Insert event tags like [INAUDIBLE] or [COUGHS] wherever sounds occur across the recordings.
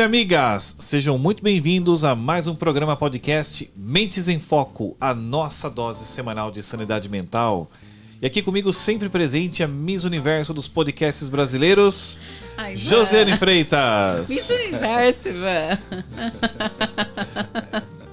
e amigas, sejam muito bem-vindos a mais um programa podcast Mentes em Foco, a nossa dose semanal de sanidade mental. E aqui comigo sempre presente a Miss Universo dos podcasts brasileiros, Ai, Josiane Freitas. [LAUGHS] Miss Universo, Ivan.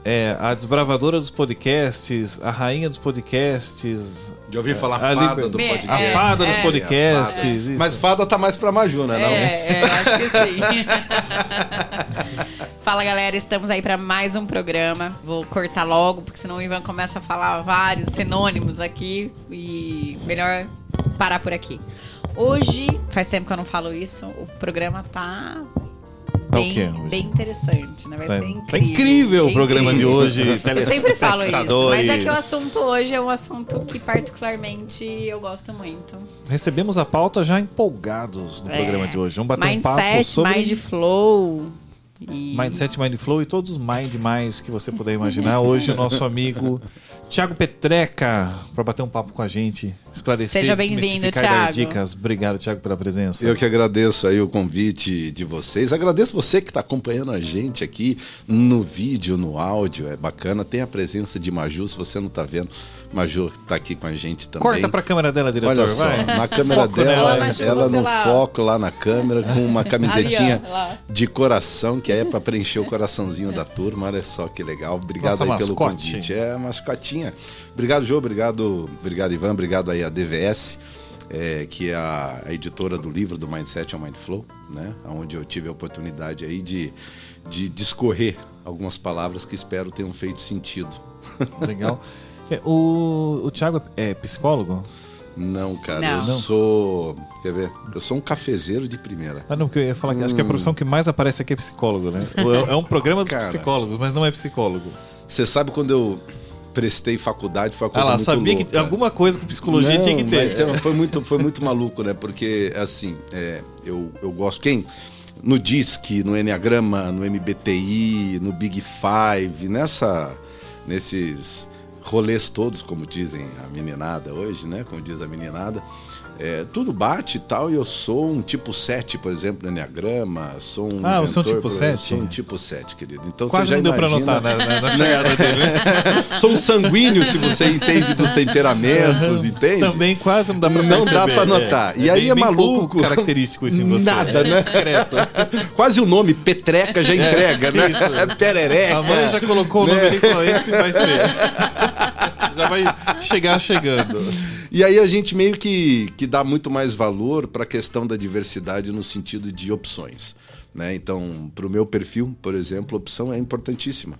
É, a desbravadora dos podcasts, a rainha dos podcasts, Já ouvi falar a fada do Me- podcast. a É, fada dos é. podcasts. É, isso. Mas fada tá mais pra Maju, né? não? É, é, acho que sim. [LAUGHS] Fala galera, estamos aí para mais um programa. Vou cortar logo, porque senão o Ivan começa a falar vários sinônimos aqui e melhor parar por aqui. Hoje, faz tempo que eu não falo isso, o programa tá bem, quê hoje? bem interessante, né? Vai Tá, ser incrível. tá incrível o Tá programa de incrível. hoje, Eu sempre falo isso, mas é que o assunto hoje é um assunto que particularmente eu gosto muito. Recebemos a pauta já empolgados no É. programa de hoje. Vamos bater um papo Mindset, sobre Mind Flow. E... Mindset, Mind Flow e todos os Mind mais que você puder imaginar. Hoje o nosso amigo Tiago Petreca para bater um papo com a gente, esclarecer, Seja bem-vindo, desmistificar e dar Thiago. dicas. Obrigado, Tiago, pela presença. Eu que agradeço aí o convite de vocês. Agradeço você que está acompanhando a gente aqui no vídeo, no áudio. É bacana. Tem a presença de Maju, se você não está vendo. Maju está aqui com a gente também. Corta para a câmera dela, diretor, Olha só, vai. na [LAUGHS] câmera Foco dela, nela, Ela, no lá. foco lá na câmera, com uma [LAUGHS] camisetinha Ali, de coração, que aí é para preencher o coraçãozinho da turma. Olha só que legal. Obrigado Nossa aí pelo mascote. convite. É a mascotinha. Obrigado, Jô. Obrigado, obrigado, Ivan. Obrigado aí a DVS. é, que é a, a editora do livro do Mindset ao Mindflow, né? Onde eu tive a oportunidade aí de, de discorrer algumas palavras que espero tenham feito sentido. Legal. [LAUGHS] É, O, o Thiago é psicólogo? Não, cara, Não. eu Não. sou. Quer ver? Eu sou um cafezeiro de primeira. Ah, não, porque eu ia falar que acho que a profissão que mais aparece aqui é psicólogo, né? [LAUGHS] É é um programa dos Cara. psicólogos, mas não é psicólogo. Você sabe quando eu prestei faculdade, foi uma Ah coisa lá, muito sabia louca. que alguma coisa com psicologia Não, tinha que ter. então, foi, muito, foi muito maluco, né? Porque, assim, é, eu, eu gosto. Quem? No DISC, no Enneagrama, no MBTI, no Big Five, nessa, nesses rolês todos, como dizem a meninada hoje, né? Como diz a meninada. É, tudo bate e tal, e eu sou um tipo 7, por exemplo, no Enneagrama, sou um Ah, é um inventor, tipo por- 7? Sou um tipo 7, querido. Então Quase não deu pra imagina- notar na, na- na chegada dele, né? [LAUGHS] Sou um sanguíneo, se você entende dos temperamentos, entende? Também quase não dá pra Não perceber. dá pra notar. E aí bem- é maluco. característico isso em você. Nada, né? Discreto. [LAUGHS] Quase o nome, Petreca, já entrega, né? isso. [LAUGHS] Perereca. A mãe já colocou o nome Né? e falou: esse vai ser. [LAUGHS] já vai chegar chegando. E aí a gente meio que, que dá muito mais valor para a questão da diversidade no sentido de opções. Né? Então, para o meu perfil, por exemplo, opção é importantíssima.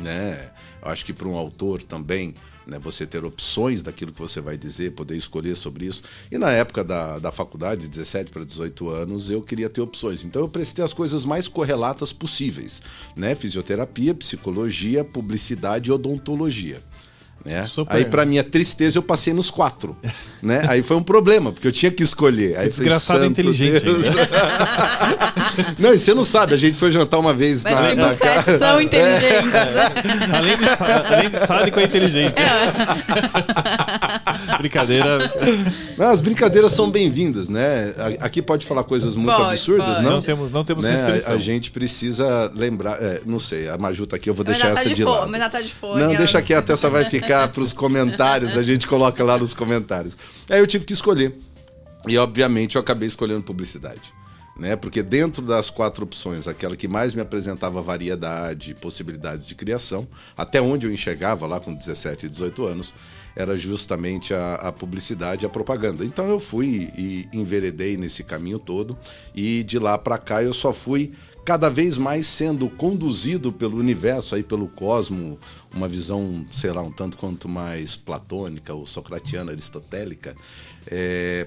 Né? Acho que para um autor também, né, você ter opções daquilo que você vai dizer, poder escolher sobre isso. E na época da, da faculdade, 17 para 18 anos, eu queria ter opções. Então eu prestei as coisas mais correlatas possíveis. Né? Fisioterapia, psicologia, publicidade e odontologia. Né? Super. Aí, para minha tristeza, eu passei nos quatro. [LAUGHS] Né? Aí foi um problema, porque eu tinha que escolher. Aí falei, Desgraçado "Santo inteligente, Deus." [LAUGHS] Não, e você não sabe, a gente foi jantar uma vez Mas na, tipo, na sete casa. são inteligentes. Além de, sa- além de sádico, é inteligente. [LAUGHS] Brincadeira. [LAUGHS] Não, as brincadeiras são bem-vindas, né? Aqui pode falar coisas muito Pode, absurdas, pode. não? Não temos, não temos Né? restrição. A, gente precisa lembrar. é, não sei, a Maju tá aqui, eu vou Mas deixar tá essa de de fone, lado. mas ela tá de fone. Não, ela- deixa quieto, essa vai ficar para os comentários, a gente coloca lá nos comentários. Aí eu tive que escolher. E obviamente eu acabei escolhendo publicidade. Né? Porque dentro das quatro opções, aquela que mais me apresentava variedade, possibilidades de criação, até onde eu enxergava lá com 17 e 18 anos, era justamente a, a publicidade e a propaganda. Então eu fui e enveredei nesse caminho todo e de lá para cá eu só fui cada vez mais sendo conduzido pelo universo, aí pelo cosmo, uma visão, sei lá, um tanto quanto mais platônica ou socratiana, aristotélica,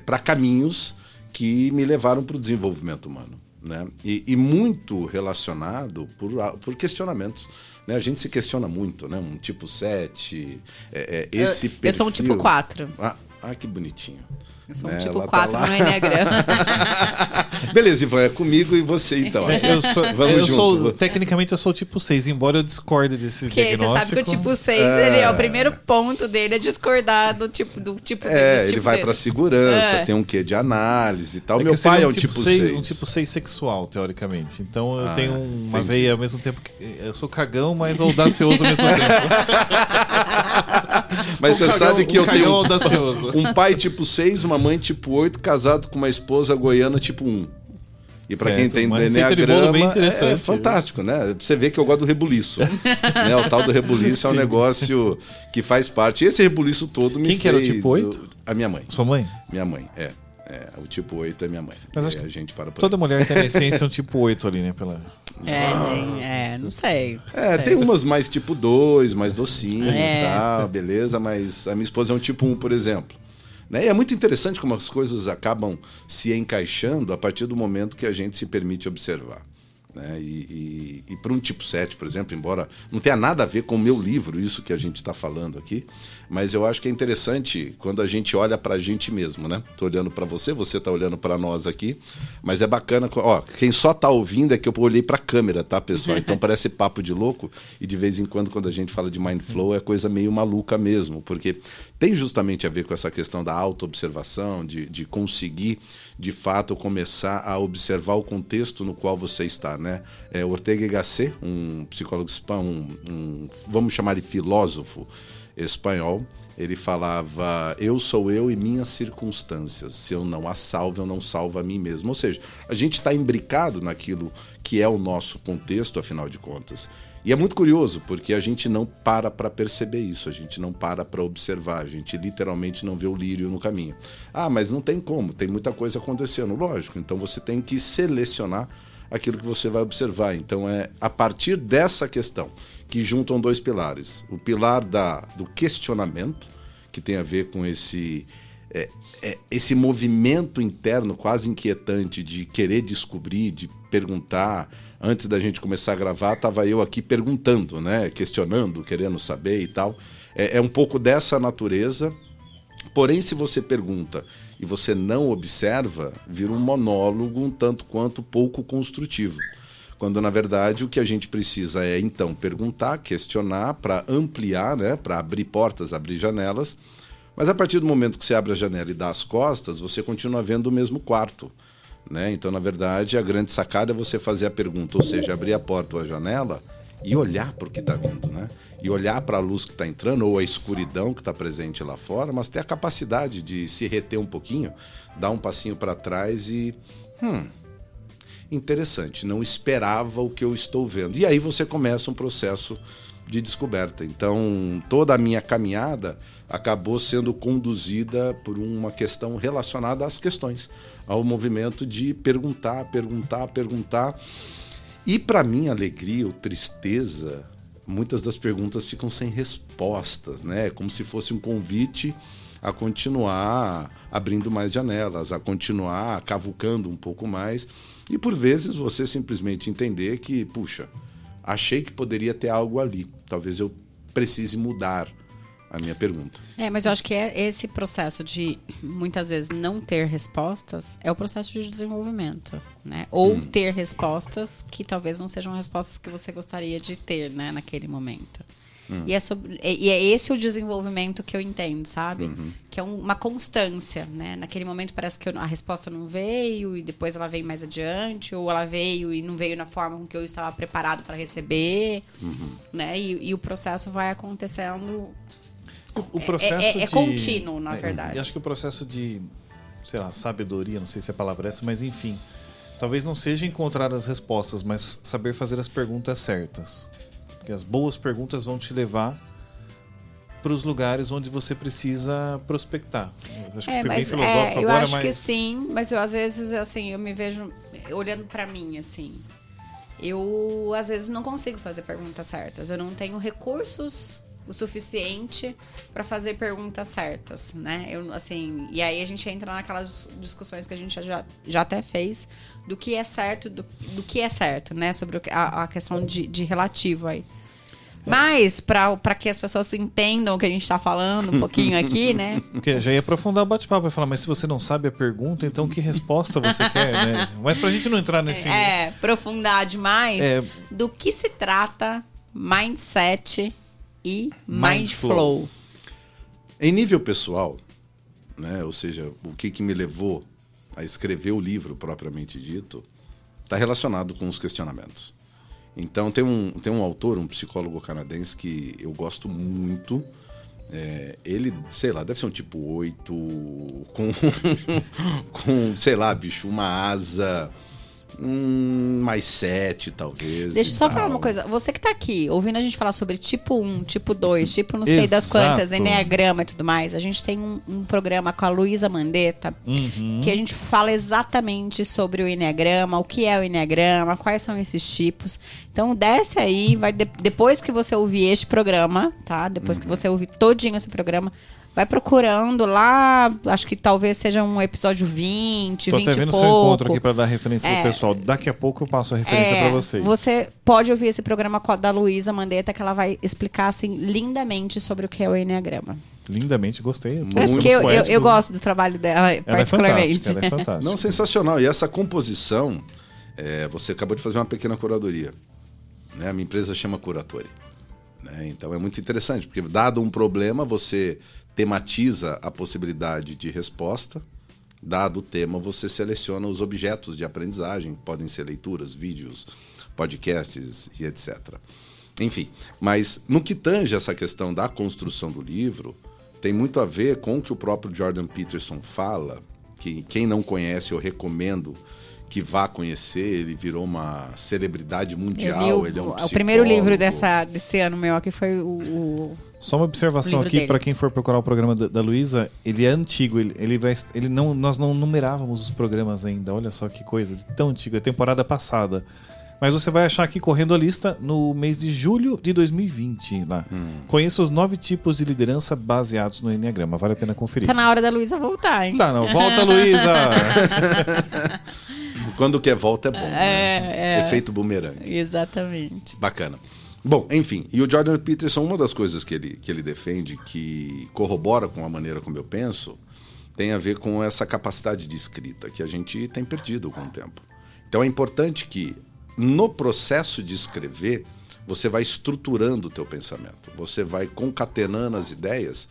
para caminhos que me levaram para o desenvolvimento humano. Né? E, e muito relacionado por, por questionamentos. Né? A gente se questiona muito, né? Um tipo 7, é, é, esse eu, eu sou um perfil- tipo 4. Ah, Ah, que bonitinho. Eu sou É, um tipo ela tá 4 lá. no Enneagrama. [LAUGHS] Beleza, Ivan, é comigo e você então. Eu sou, Vamos eu junto. sou- tecnicamente eu sou tipo 6, embora eu discorde desse Porque você diagnóstico. sabe que o tipo 6, ele é o primeiro ponto dele é discordar do tipo do tipo dele, É, do ele tipo vai dele. pra segurança, É. tem um quê de análise e tal. É Meu pai é um tipo 6. Um tipo 6 sexual, teoricamente. Então eu Ah, tenho uma entendi. veia ao mesmo tempo que. Eu sou cagão, mas audacioso ao mesmo [LAUGHS] tempo. [LAUGHS] Mas você um sabe que eu um tenho audacioso. um pai tipo 6, uma mãe tipo 8, casado com uma esposa goiana tipo 1. E pra quem tem Enneagrama, é, é fantástico, né? Você vê que eu gosto do rebuliço. né? O tal do rebuliço é um negócio que faz parte. Esse rebuliço todo me Quem fez... que era o tipo 8? A minha mãe. Sua mãe? Minha mãe, é. É, o tipo 8 é minha mãe. Mas acho que a gente para Toda aí. mulher tem na [LAUGHS] essência um tipo 8 ali, né? Pela... É, tem- é, não sei. É, Sei. tem umas mais tipo 2, mais docinho É. e tal, beleza, mas a minha esposa é um tipo 1, por exemplo. Né? E é muito interessante como as coisas acabam se encaixando a partir do momento que a gente se permite observar. Né? E, e, para um tipo 7, por exemplo, embora não tenha nada a ver com o meu livro, isso que a gente está falando aqui, mas eu acho que é interessante quando a gente olha para a gente mesmo, né? Tô olhando para você, você tá olhando para nós aqui, mas é bacana, ó, quem só tá ouvindo é que eu olhei para a câmera, tá, pessoal? Então [LAUGHS] parece papo de louco e de vez em quando quando a gente fala de mind flow é coisa meio maluca mesmo, porque tem justamente a ver com essa questão da autoobservação, de, de conseguir de fato começar a observar o contexto no qual você está, né? É, Ortega y Gasset, um psicólogo espanhol, um, um, vamos chamar de filósofo espanhol, ele falava: Eu sou eu e minhas circunstâncias. Se eu não a salvo, eu não salvo a mim mesmo. Ou seja, a gente está imbricado naquilo que é o nosso contexto, afinal de contas. E é muito curioso, porque a gente não para para perceber isso, a gente não para para observar, a gente literalmente não vê o lírio no caminho. Ah, mas não tem como, tem muita coisa acontecendo, lógico. Então você tem que selecionar aquilo que você vai observar. Então é a partir dessa questão que juntam dois pilares: o pilar da, do questionamento, que tem a ver com esse é, é, esse movimento interno quase inquietante de querer descobrir, de perguntar. Antes da gente começar a gravar, estava eu aqui perguntando, né? questionando, querendo saber e tal. É, é um pouco dessa natureza. Porém, se você pergunta e você não observa, vira um monólogo um tanto quanto pouco construtivo. Quando na verdade o que a gente precisa é então perguntar, questionar para ampliar, né, para abrir portas, abrir janelas. Mas a partir do momento que você abre a janela e dá as costas, você continua vendo o mesmo quarto. Né? Então, na verdade, a grande sacada é você fazer a pergunta, ou seja, abrir a porta ou a janela e olhar para o que está vindo. Né? E olhar para a luz que está entrando ou a escuridão que está presente lá fora, mas ter a capacidade de se reter um pouquinho, dar um passinho para trás e. Hum, interessante, não esperava o que eu estou vendo. E aí você começa um processo de descoberta. Então, toda a minha caminhada acabou sendo conduzida por uma questão relacionada às questões, ao movimento de perguntar, perguntar, perguntar. E para minha alegria ou tristeza, muitas das perguntas ficam sem respostas, né? Como se fosse um convite a continuar abrindo mais janelas, a continuar cavucando um pouco mais. E por vezes você simplesmente entender que, puxa, achei que poderia ter algo ali. Talvez eu precise mudar a minha pergunta. É, mas eu acho que é esse processo de muitas vezes não ter respostas é o processo de desenvolvimento, né? Ou ter respostas que talvez não sejam respostas que você gostaria de ter, né, naquele momento. E, é sobre, e é esse o desenvolvimento que eu entendo, sabe? Que é um- uma constância, né? Naquele momento parece que eu- a resposta não veio e depois ela veio mais adiante, ou ela veio e não veio na forma com que eu estava preparado para receber, né? E, e o processo vai acontecendo O, processo é- é de... contínuo, na verdade. E acho que o processo de, sei lá, sabedoria, não sei se a palavra é essa, mas enfim. Talvez não seja encontrar as respostas, mas saber fazer as perguntas certas. Porque as boas perguntas vão te levar para os lugares onde você precisa prospectar. Eu Acho que É, foi bem mas filosófico é, eu agora, acho mas que sim, mas eu às vezes assim, eu me vejo olhando pra mim assim. Eu às vezes não consigo fazer perguntas certas. Eu não tenho recursos o suficiente pra fazer perguntas certas, né? Eu assim, e aí a gente entra naquelas discussões que a gente já, já até fez do que é certo, do, do que é certo, né? Sobre a, a questão de, de relativo aí. Mas, para que as pessoas entendam o que a gente está falando um pouquinho aqui, [LAUGHS] né? Porque já ia aprofundar o bate-papo e falar, mas se você não sabe a pergunta, então que resposta você quer, né? Mas pra gente não entrar nesse. É, aprofundar demais é... do que se trata mindset e mindflow. Mind em nível pessoal, né? Ou seja, o que, que me levou a escrever o livro propriamente dito, está relacionado com os questionamentos. Então tem um, tem um autor, um psicólogo canadense que eu gosto muito. É, ele, sei lá, deve ser um tipo 8, [LAUGHS] com, com sei lá, bicho, uma asa Hum, mais sete, talvez. Deixa eu só falar uma coisa. Você que tá aqui, ouvindo a gente falar sobre tipo 1, tipo 2, tipo não sei Exato. das quantas, Enneagrama e tudo mais, a gente tem um, um programa com a Luísa Mandetta uhum. que a gente fala exatamente sobre o Enneagrama, o que é o Enneagrama, quais são esses tipos. Então desce aí, vai de, depois que você ouvir este programa, tá? Depois uhum. que você ouvir todinho esse programa, vai procurando lá, acho que talvez seja um episódio 20, Tô 20 até vendo seu encontro aqui para dar referência é, pro pessoal. Daqui a pouco eu passo a referência é, para vocês. Você pode ouvir esse programa da Luísa Mandetta, que ela vai explicar assim lindamente sobre o que é o Enneagrama. Lindamente, gostei. Que eu, eu, eu, gosto do trabalho dela, ela é particularmente. É ela é fantástica. Não, sensacional. E essa composição, é, você acabou de fazer uma pequena curadoria. Né? A minha empresa chama Curatori. Né? Então é muito interessante, porque dado um problema, você tematiza a possibilidade de resposta. Dado o tema, você seleciona os objetos de aprendizagem, podem ser leituras, vídeos, podcasts e etc. Enfim, mas no que tange essa questão da construção do livro, tem muito a ver com o que o próprio Jordan Peterson fala, que quem não conhece eu recomendo que vá conhecer, ele virou uma celebridade mundial. ele é um O primeiro livro dessa, desse ano meu aqui foi o. o Só uma observação aqui para quem for procurar o programa da, da Luísa, ele é antigo, ele, ele vai. Ele não, nós não numerávamos os programas ainda. Olha só que coisa, tão antigo, é temporada passada. Mas você vai achar aqui correndo a lista no mês de julho de 2020 lá. Hum. Conheça os nove tipos de liderança baseados no Enneagrama. Vale a pena conferir. Tá na hora da Luísa voltar, hein? Tá, não. Volta, Luísa! [LAUGHS] Quando quer volta é bom. É, né? é. Efeito bumerangue. Exatamente. Bacana. Bom, enfim, e o Jordan Peterson, uma das coisas que ele, que ele defende, que corrobora com a maneira como eu penso, tem a ver com essa capacidade de escrita que a gente tem perdido com o tempo. Então é importante que no processo de escrever, você vai estruturando o teu pensamento, você vai concatenando as ideias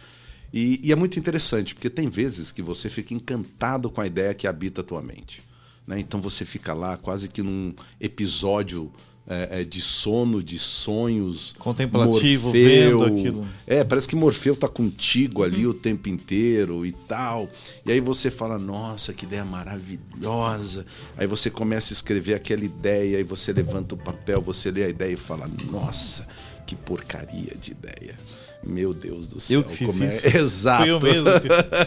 e, e, é muito interessante, porque tem vezes que você fica encantado com a ideia que habita a tua mente. Né? Então você fica lá quase que num episódio é, é, de sono, de sonhos. Contemplativo, Morfeu, vendo aquilo. É, parece que Morfeu tá contigo ali o tempo inteiro e tal. E aí você fala, nossa, que ideia maravilhosa. Aí você começa a escrever aquela ideia, aí você levanta o papel, você lê a ideia e fala, nossa, que porcaria de ideia. Meu Deus do céu. Eu que fiz é... isso. [LAUGHS] Exato. Fui eu mesmo.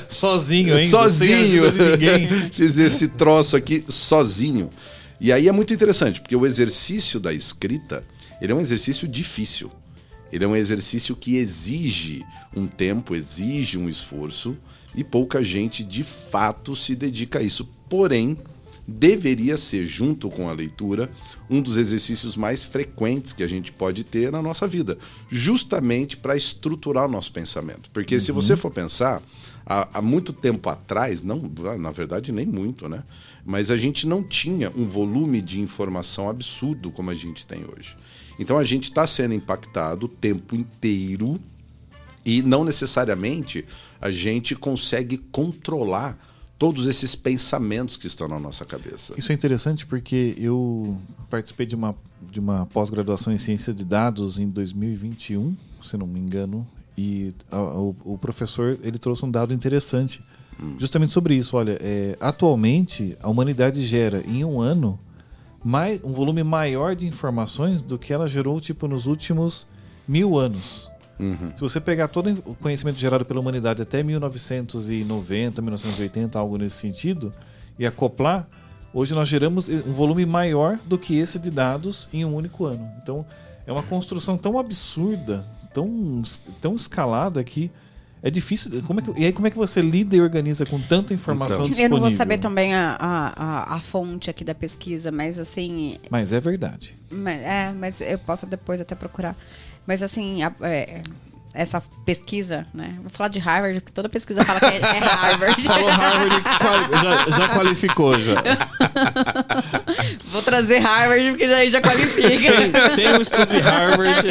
sozinho ainda. Sozinho. [LAUGHS] Fiz esse troço aqui sozinho. E aí é muito interessante, porque o exercício da escrita, ele é um exercício difícil. Ele é um exercício que exige um tempo, exige um esforço, e pouca gente de fato se dedica a isso. Porém, deveria ser, junto com a leitura, um dos exercícios mais frequentes que a gente pode ter na nossa vida, justamente para estruturar o nosso pensamento. Porque uhum. se você for pensar, há, há, muito tempo atrás, não, na verdade nem muito, né? Mas a gente não tinha um volume de informação absurdo como a gente tem hoje. Então a gente está sendo impactado o tempo inteiro e não necessariamente a gente consegue controlar todos esses pensamentos que estão na nossa cabeça. Isso é interessante porque eu participei de uma, de uma pós-graduação em ciência de dados em 2021, se não me engano, e a, o, o, professor ele trouxe um dado interessante hum. justamente sobre isso. Olha, é, atualmente a humanidade gera em um ano mais, um volume maior de informações do que ela gerou tipo nos últimos mil anos. Uhum. Se você pegar todo o conhecimento gerado pela humanidade até 1990, 1980, algo nesse sentido, e acoplar, hoje nós geramos um volume maior do que esse de dados em um único ano. Então, é uma construção tão absurda, tão, tão escalada que é difícil. Como é que, e aí, como é que você lida e organiza com tanta informação então, disponível? Eu não vou saber também a, a, a, fonte aqui da pesquisa, mas assim. Mas é verdade. Mas, é, mas eu posso depois até procurar. Mas assim, a- é, essa pesquisa, né? Vou falar de Harvard, porque toda pesquisa fala que é, é Harvard. [LAUGHS] Falou Harvard, quali- já, já qualificou já. [LAUGHS] Vou trazer Harvard, porque daí já qualifica. Tem um estudo de Harvard.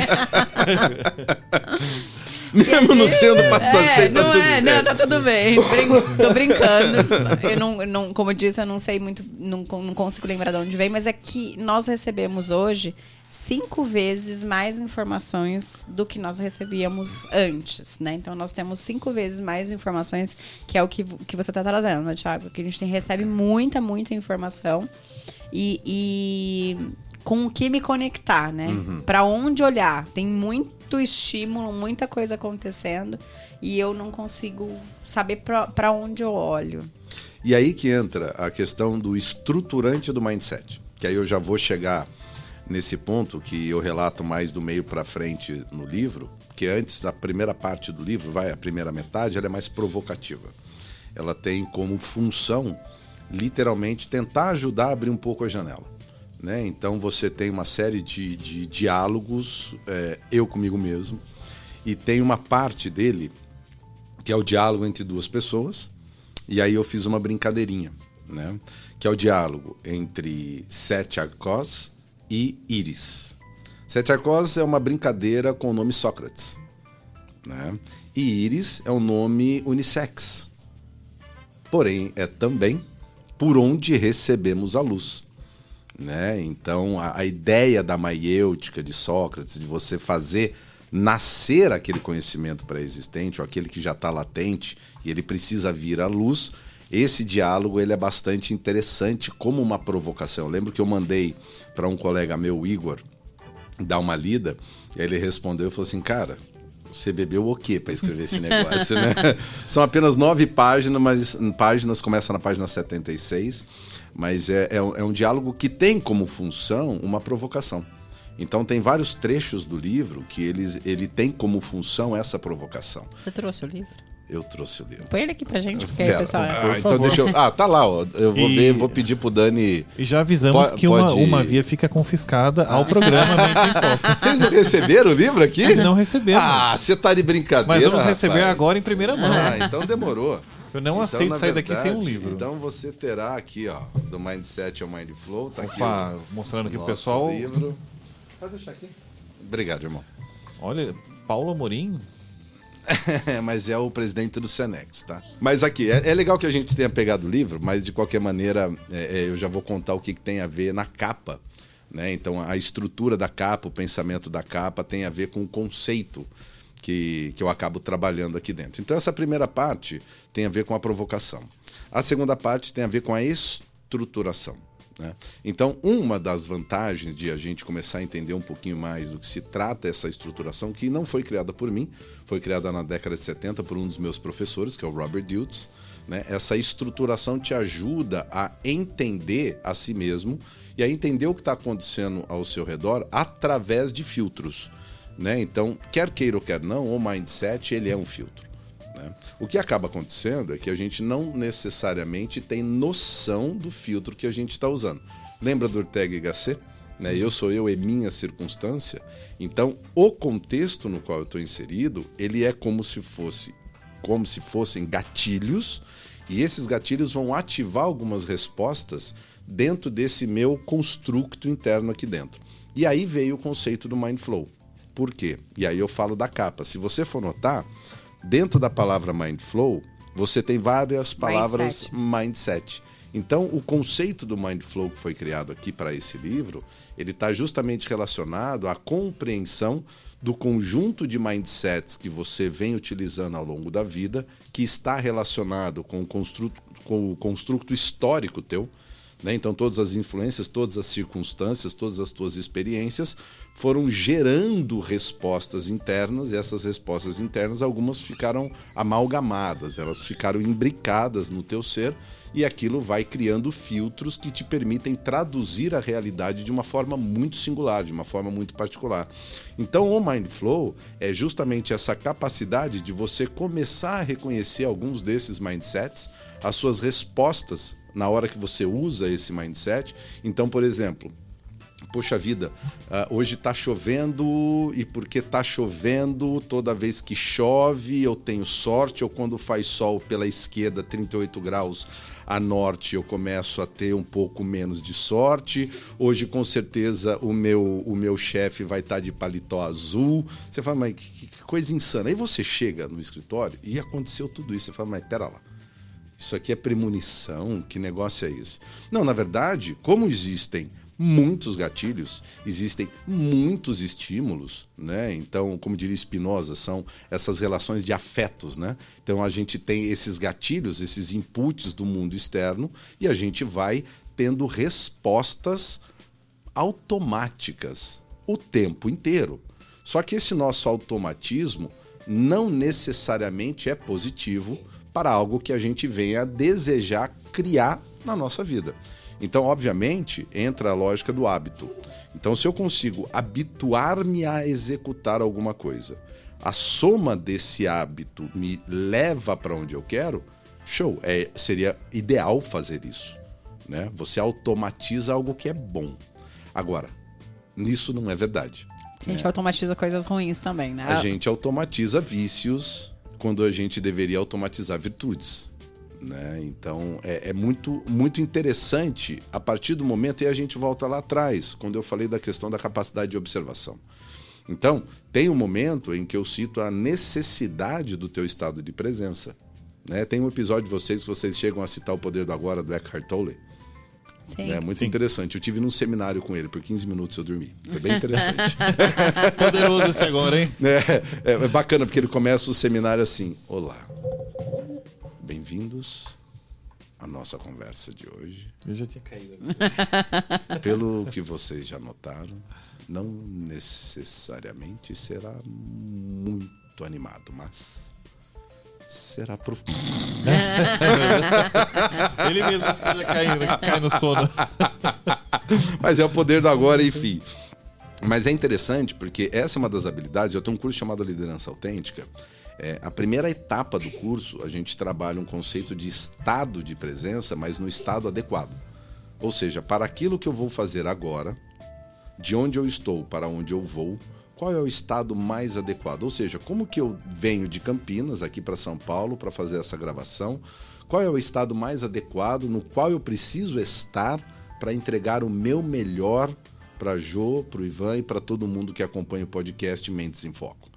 [LAUGHS] Mesmo não sendo passado, É, tá não tudo é, certo. não, tá tudo bem. Brin- tô brincando. Eu não, não, como eu disse, eu não sei muito, não, não consigo lembrar de onde vem, mas é que nós recebemos hoje cinco vezes mais informações do que nós recebíamos antes, né? Então nós temos cinco vezes mais informações, que é o que, que você tá trazendo, né, Thiago? Que a gente tem, recebe muita, muita informação e, e com o que me conectar, né? Pra onde olhar. Tem muito estímulo, muita coisa acontecendo e eu não consigo saber pra onde eu olho. E aí que entra a questão do estruturante do mindset. Que aí eu já vou chegar nesse ponto que eu relato mais do meio para frente no livro, que antes a primeira parte do livro, vai a primeira metade, ela é mais provocativa. Ela tem como função literalmente tentar ajudar a abrir um pouco a janela. Né? Então você tem uma série de, de diálogos, é, eu comigo mesmo, e tem uma parte dele que é o diálogo entre duas pessoas, e aí eu fiz uma brincadeirinha, né? Que é o diálogo entre Sete Arcos e Iris. Sete Arcos é uma brincadeira com o nome Sócrates, né? E Iris é um nome unissex. Porém, é também por onde recebemos a luz. Né? Então, a, a ideia da maiêutica de Sócrates, de você fazer nascer aquele conhecimento pré-existente, ou aquele que já está latente, e ele precisa vir à luz, esse diálogo ele é bastante interessante como uma provocação. Eu lembro que eu mandei para um colega meu, Igor, dar uma lida, ele respondeu e falou assim, cara, você bebeu o quê para escrever esse negócio, né? [LAUGHS] São apenas nove páginas, mas páginas começa na página 76, mas é, é, um, é um diálogo que tem como função uma provocação. Então tem vários trechos do livro que eles, ele tem como função essa provocação. Você trouxe o livro? Eu trouxe o livro. Põe ele aqui pra gente, porque aí o pessoal... ah, então deixa eu. Ah, tá lá, ó. Eu vou E- ver, vou pedir pro Dani. E já avisamos Po- que uma, pode- uma via fica confiscada ao programa Mentes em Foco. [LAUGHS] Vocês não receberam o livro aqui? Não recebemos. Ah, você tá de brincadeira. Mas vamos receber rapaz. agora em primeira mão. Ah, então demorou. Eu não Então, aceito sair daqui sem um verdade, livro. Então você terá aqui, ó, do Mindset ao Mind Flow, tá aqui. Opa, o mostrando aqui pro nosso pessoal. Livro. Pode deixar aqui. Obrigado, irmão. Olha, Paulo Amorim. [LAUGHS] Mas é o presidente do Senex, tá? Mas aqui, é, é legal que a gente tenha pegado o livro, mas de qualquer maneira, é, é, eu já vou contar o que, que tem a ver na capa. Né? Então, a estrutura da capa, o pensamento da capa tem a ver com o conceito que, que eu acabo trabalhando aqui dentro. Então, essa primeira parte tem a ver com a provocação. A segunda parte tem a ver com a estruturação. Né? Então, uma das vantagens de a gente começar a entender um pouquinho mais do que se trata essa estruturação, que não foi criada por mim, foi criada na década de 70 por um dos meus professores, que é o Robert Diltz. Né? Essa estruturação te ajuda a entender a si mesmo e a entender o que está acontecendo ao seu redor através de filtros. Né? Então, quer queira ou quer não, o mindset ele é um filtro. Né? O que acaba acontecendo é que a gente não necessariamente tem noção do filtro que a gente está usando. Lembra do y Gasset? Né? Eu sou eu, é minha circunstância. Então, o contexto no qual eu estou inserido, ele é como se fosse, como se fossem gatilhos, e esses gatilhos vão ativar algumas respostas dentro desse meu construto interno aqui dentro. E aí veio o conceito do Mind Flow. Por quê? E aí eu falo da capa. Se você for notar, dentro da palavra Mind Flow, você tem várias palavras mindset. Então, o conceito do Mind Flow que foi criado aqui para esse livro, ele está justamente relacionado à compreensão do conjunto de mindsets que você vem utilizando ao longo da vida, que está relacionado com o construto, com o construto histórico teu, né? Então, todas as influências, todas as circunstâncias, todas as tuas experiências foram gerando respostas internas, e essas respostas internas, algumas ficaram amalgamadas, elas ficaram imbricadas no teu ser, e aquilo vai criando filtros que te permitem traduzir a realidade de uma forma muito singular, de uma forma muito particular. Então, o Mind Flow é justamente essa capacidade de você começar a reconhecer alguns desses mindsets, as suas respostas na hora que você usa esse mindset. Então, por exemplo, poxa vida, uh, hoje está chovendo e porque está chovendo, toda vez que chove eu tenho sorte, ou quando faz sol pela esquerda, 38 graus a norte, eu começo a ter um pouco menos de sorte. Hoje, com certeza, o meu, o meu chefe vai estar tá de paletó azul. Você fala, mas que, que coisa insana. Aí você chega no escritório e aconteceu tudo isso. Você fala, mas pera lá. Isso aqui é premonição? Que negócio é esse? Não, na verdade, como existem muitos gatilhos, existem muitos estímulos, né? Então, como diria Spinoza, são essas relações de afetos, né? Então a gente tem esses gatilhos, esses inputs do mundo externo e a gente vai tendo respostas automáticas o tempo inteiro. Só que esse nosso automatismo não necessariamente é positivo para algo que a gente venha a desejar criar na nossa vida. Então, obviamente, entra a lógica do hábito. Então, se eu consigo habituar-me a executar alguma coisa, a soma desse hábito me leva para onde eu quero, show, é, seria ideal fazer isso. Né? Você automatiza algo que é bom. Agora, nisso não é verdade. A gente né? automatiza coisas ruins também, né? A gente automatiza vícios quando a gente deveria automatizar virtudes. Né? Então é, é, muito, muito interessante a partir do momento, e a gente volta lá atrás, quando eu falei da questão da capacidade de observação. Então, tem um momento em que eu cito a necessidade do teu estado de presença. Né? Tem um episódio de vocês que vocês chegam a citar o poder do agora do Eckhart Tolle. Sim. É muito Sim. interessante. Eu tive num seminário com ele, por 15 minutos eu dormi. Foi bem [LAUGHS] interessante. [LAUGHS] Poderoso esse agora, hein? É, é, é bacana, porque ele começa o seminário assim: Olá, Bem-vindos à nossa conversa de hoje. Eu já tinha caído. [LAUGHS] Pelo que vocês já notaram, não necessariamente será muito animado, mas será profundo. Ele mesmo já caindo, cai no sono. [LAUGHS] Mas é o poder do agora, enfim. Mas é interessante porque essa é uma das habilidades. Eu tenho um curso chamado Liderança Autêntica é, a primeira etapa do curso, a gente trabalha um conceito de estado de presença, mas no estado adequado. Ou seja, para aquilo que eu vou fazer agora, de onde eu estou para onde eu vou, qual é o estado mais adequado? Ou seja, como que eu venho de Campinas aqui para São Paulo para fazer essa gravação? Qual é o estado mais adequado no qual eu preciso estar para entregar o meu melhor para Jô, para o Ivan e para todo mundo que acompanha o podcast Mentes em Foco?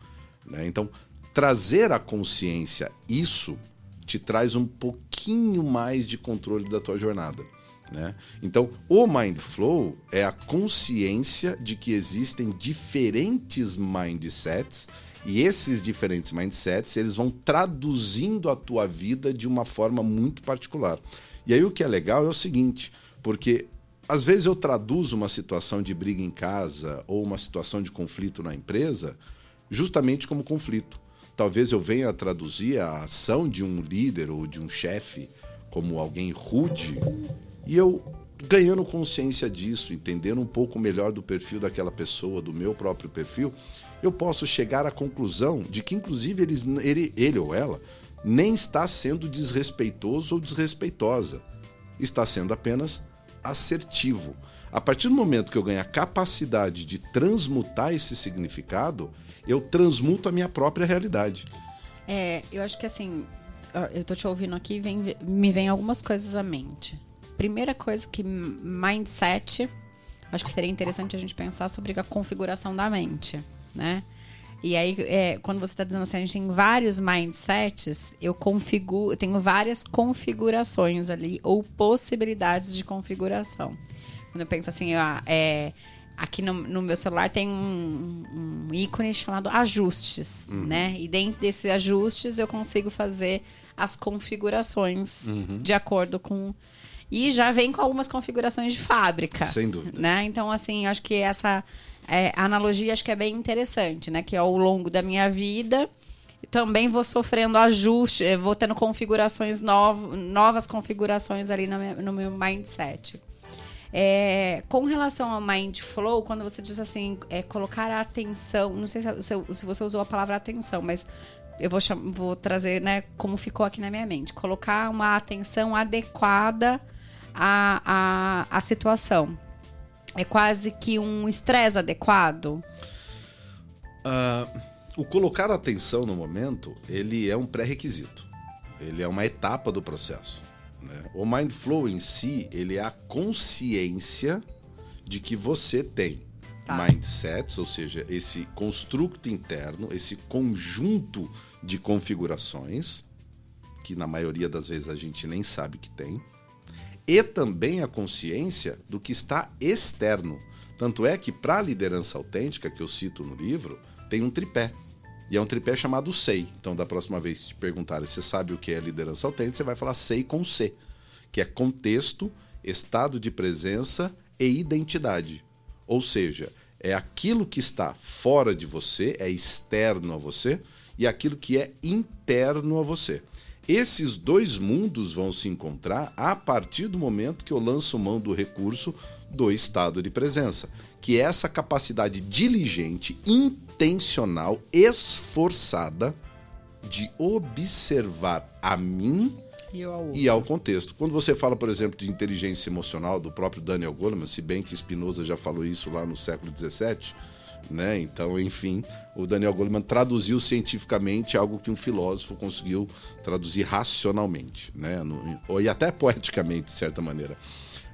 Né? Então, trazer à consciência isso te traz um pouquinho mais de controle da tua jornada. Né? Então, o Mind Flow é a consciência de que existem diferentes mindsets e esses diferentes mindsets eles vão traduzindo a tua vida de uma forma muito particular. E aí o que é legal é o seguinte, porque às vezes eu traduzo uma situação de briga em casa ou uma situação de conflito na empresa justamente como conflito talvez eu venha a traduzir a ação de um líder ou de um chefe como alguém rude e eu ganhando consciência disso, entendendo um pouco melhor do perfil daquela pessoa, do meu próprio perfil, eu posso chegar à conclusão de que inclusive ele, ele ou ela nem está sendo desrespeitoso ou desrespeitosa, está sendo apenas assertivo. A partir do momento que eu ganho a capacidade de transmutar esse significado, eu transmuto a minha própria realidade. É, eu acho que assim, eu tô te ouvindo aqui, vem, me vem algumas coisas à mente. Primeira coisa que mindset, acho que seria interessante a gente pensar sobre a configuração da mente, né? E aí, é, quando você está dizendo assim, a gente tem vários mindsets, eu configuro, eu tenho várias configurações ali, ou possibilidades de configuração. Quando eu penso assim, ó, é, aqui no, no, meu celular tem um, um ícone chamado ajustes, uhum. né? E dentro desses ajustes eu consigo fazer as configurações uhum. de acordo com e já vem com algumas configurações de fábrica. Sem dúvida. Né? Então, assim, acho que essa é, analogia acho que é bem interessante, né? Que ao longo da minha vida também vou sofrendo ajuste, eh, vou tendo configurações novas, novas configurações ali no meu, no meu mindset. É, com relação ao mind flow, quando você diz assim, é, colocar a atenção, não sei se, se, você usou a palavra atenção, mas eu vou, vou trazer, né, como ficou aqui na minha mente. Colocar uma atenção adequada à, à, à situação. é quase que um estresse adequado? Ah, o colocar atenção no momento, ele é um pré-requisito. Ele é uma etapa do processo. né? O Mind Flow em si, ele é a consciência de que você tem Tá. mindsets, ou seja, esse construto interno, esse conjunto de configurações, que na maioria das vezes a gente nem sabe que tem, e também a consciência do que está externo. Tanto é que para a liderança autêntica, que eu cito no livro, tem um tripé. E é um tripé chamado SEI. Então, da próxima vez que te perguntarem se sabe o que é liderança autêntica, você vai falar SEI com C, que é contexto, estado de presença e identidade. Ou seja, é aquilo que está fora de você, é externo a você, e aquilo que é interno a você. Esses dois mundos vão se encontrar a partir do momento que eu lanço mão do recurso do estado de presença, que é essa capacidade diligente, intencional, esforçada de observar a mim E ao e ao contexto. Quando você fala, por exemplo, de inteligência emocional do próprio Daniel Goleman, se bem que Spinoza já falou isso lá no século XVII, né? Então, enfim, o Daniel Goleman traduziu cientificamente algo que um filósofo conseguiu traduzir racionalmente, né? No- e até poeticamente, de certa maneira.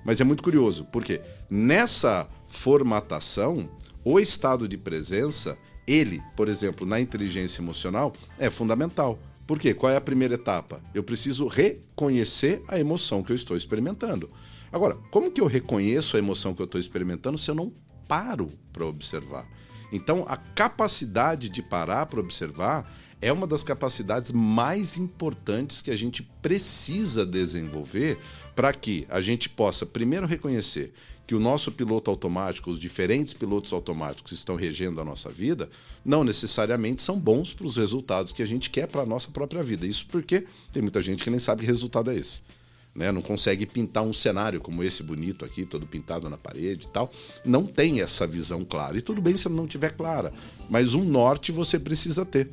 Mas é muito curioso, porque nessa formatação, o estado de presença, ele, por exemplo, na inteligência emocional, é fundamental. Por quê? Qual é a primeira etapa? Eu preciso reconhecer a emoção que eu estou experimentando. Agora, como que eu reconheço a emoção que eu estou experimentando se eu não paro para observar? Então, a capacidade de parar para observar é uma das capacidades mais importantes que a gente precisa desenvolver para que a gente possa, primeiro, reconhecer que o nosso piloto automático, os diferentes pilotos automáticos que estão regendo a nossa vida, não necessariamente são bons para os resultados que a gente quer para a nossa própria vida. Isso porque tem muita gente que nem sabe que resultado é esse. Né? Não consegue pintar um cenário como esse bonito aqui, todo pintado na parede e tal. Não tem essa visão clara. E tudo bem se não tiver clara, mas um norte você precisa ter.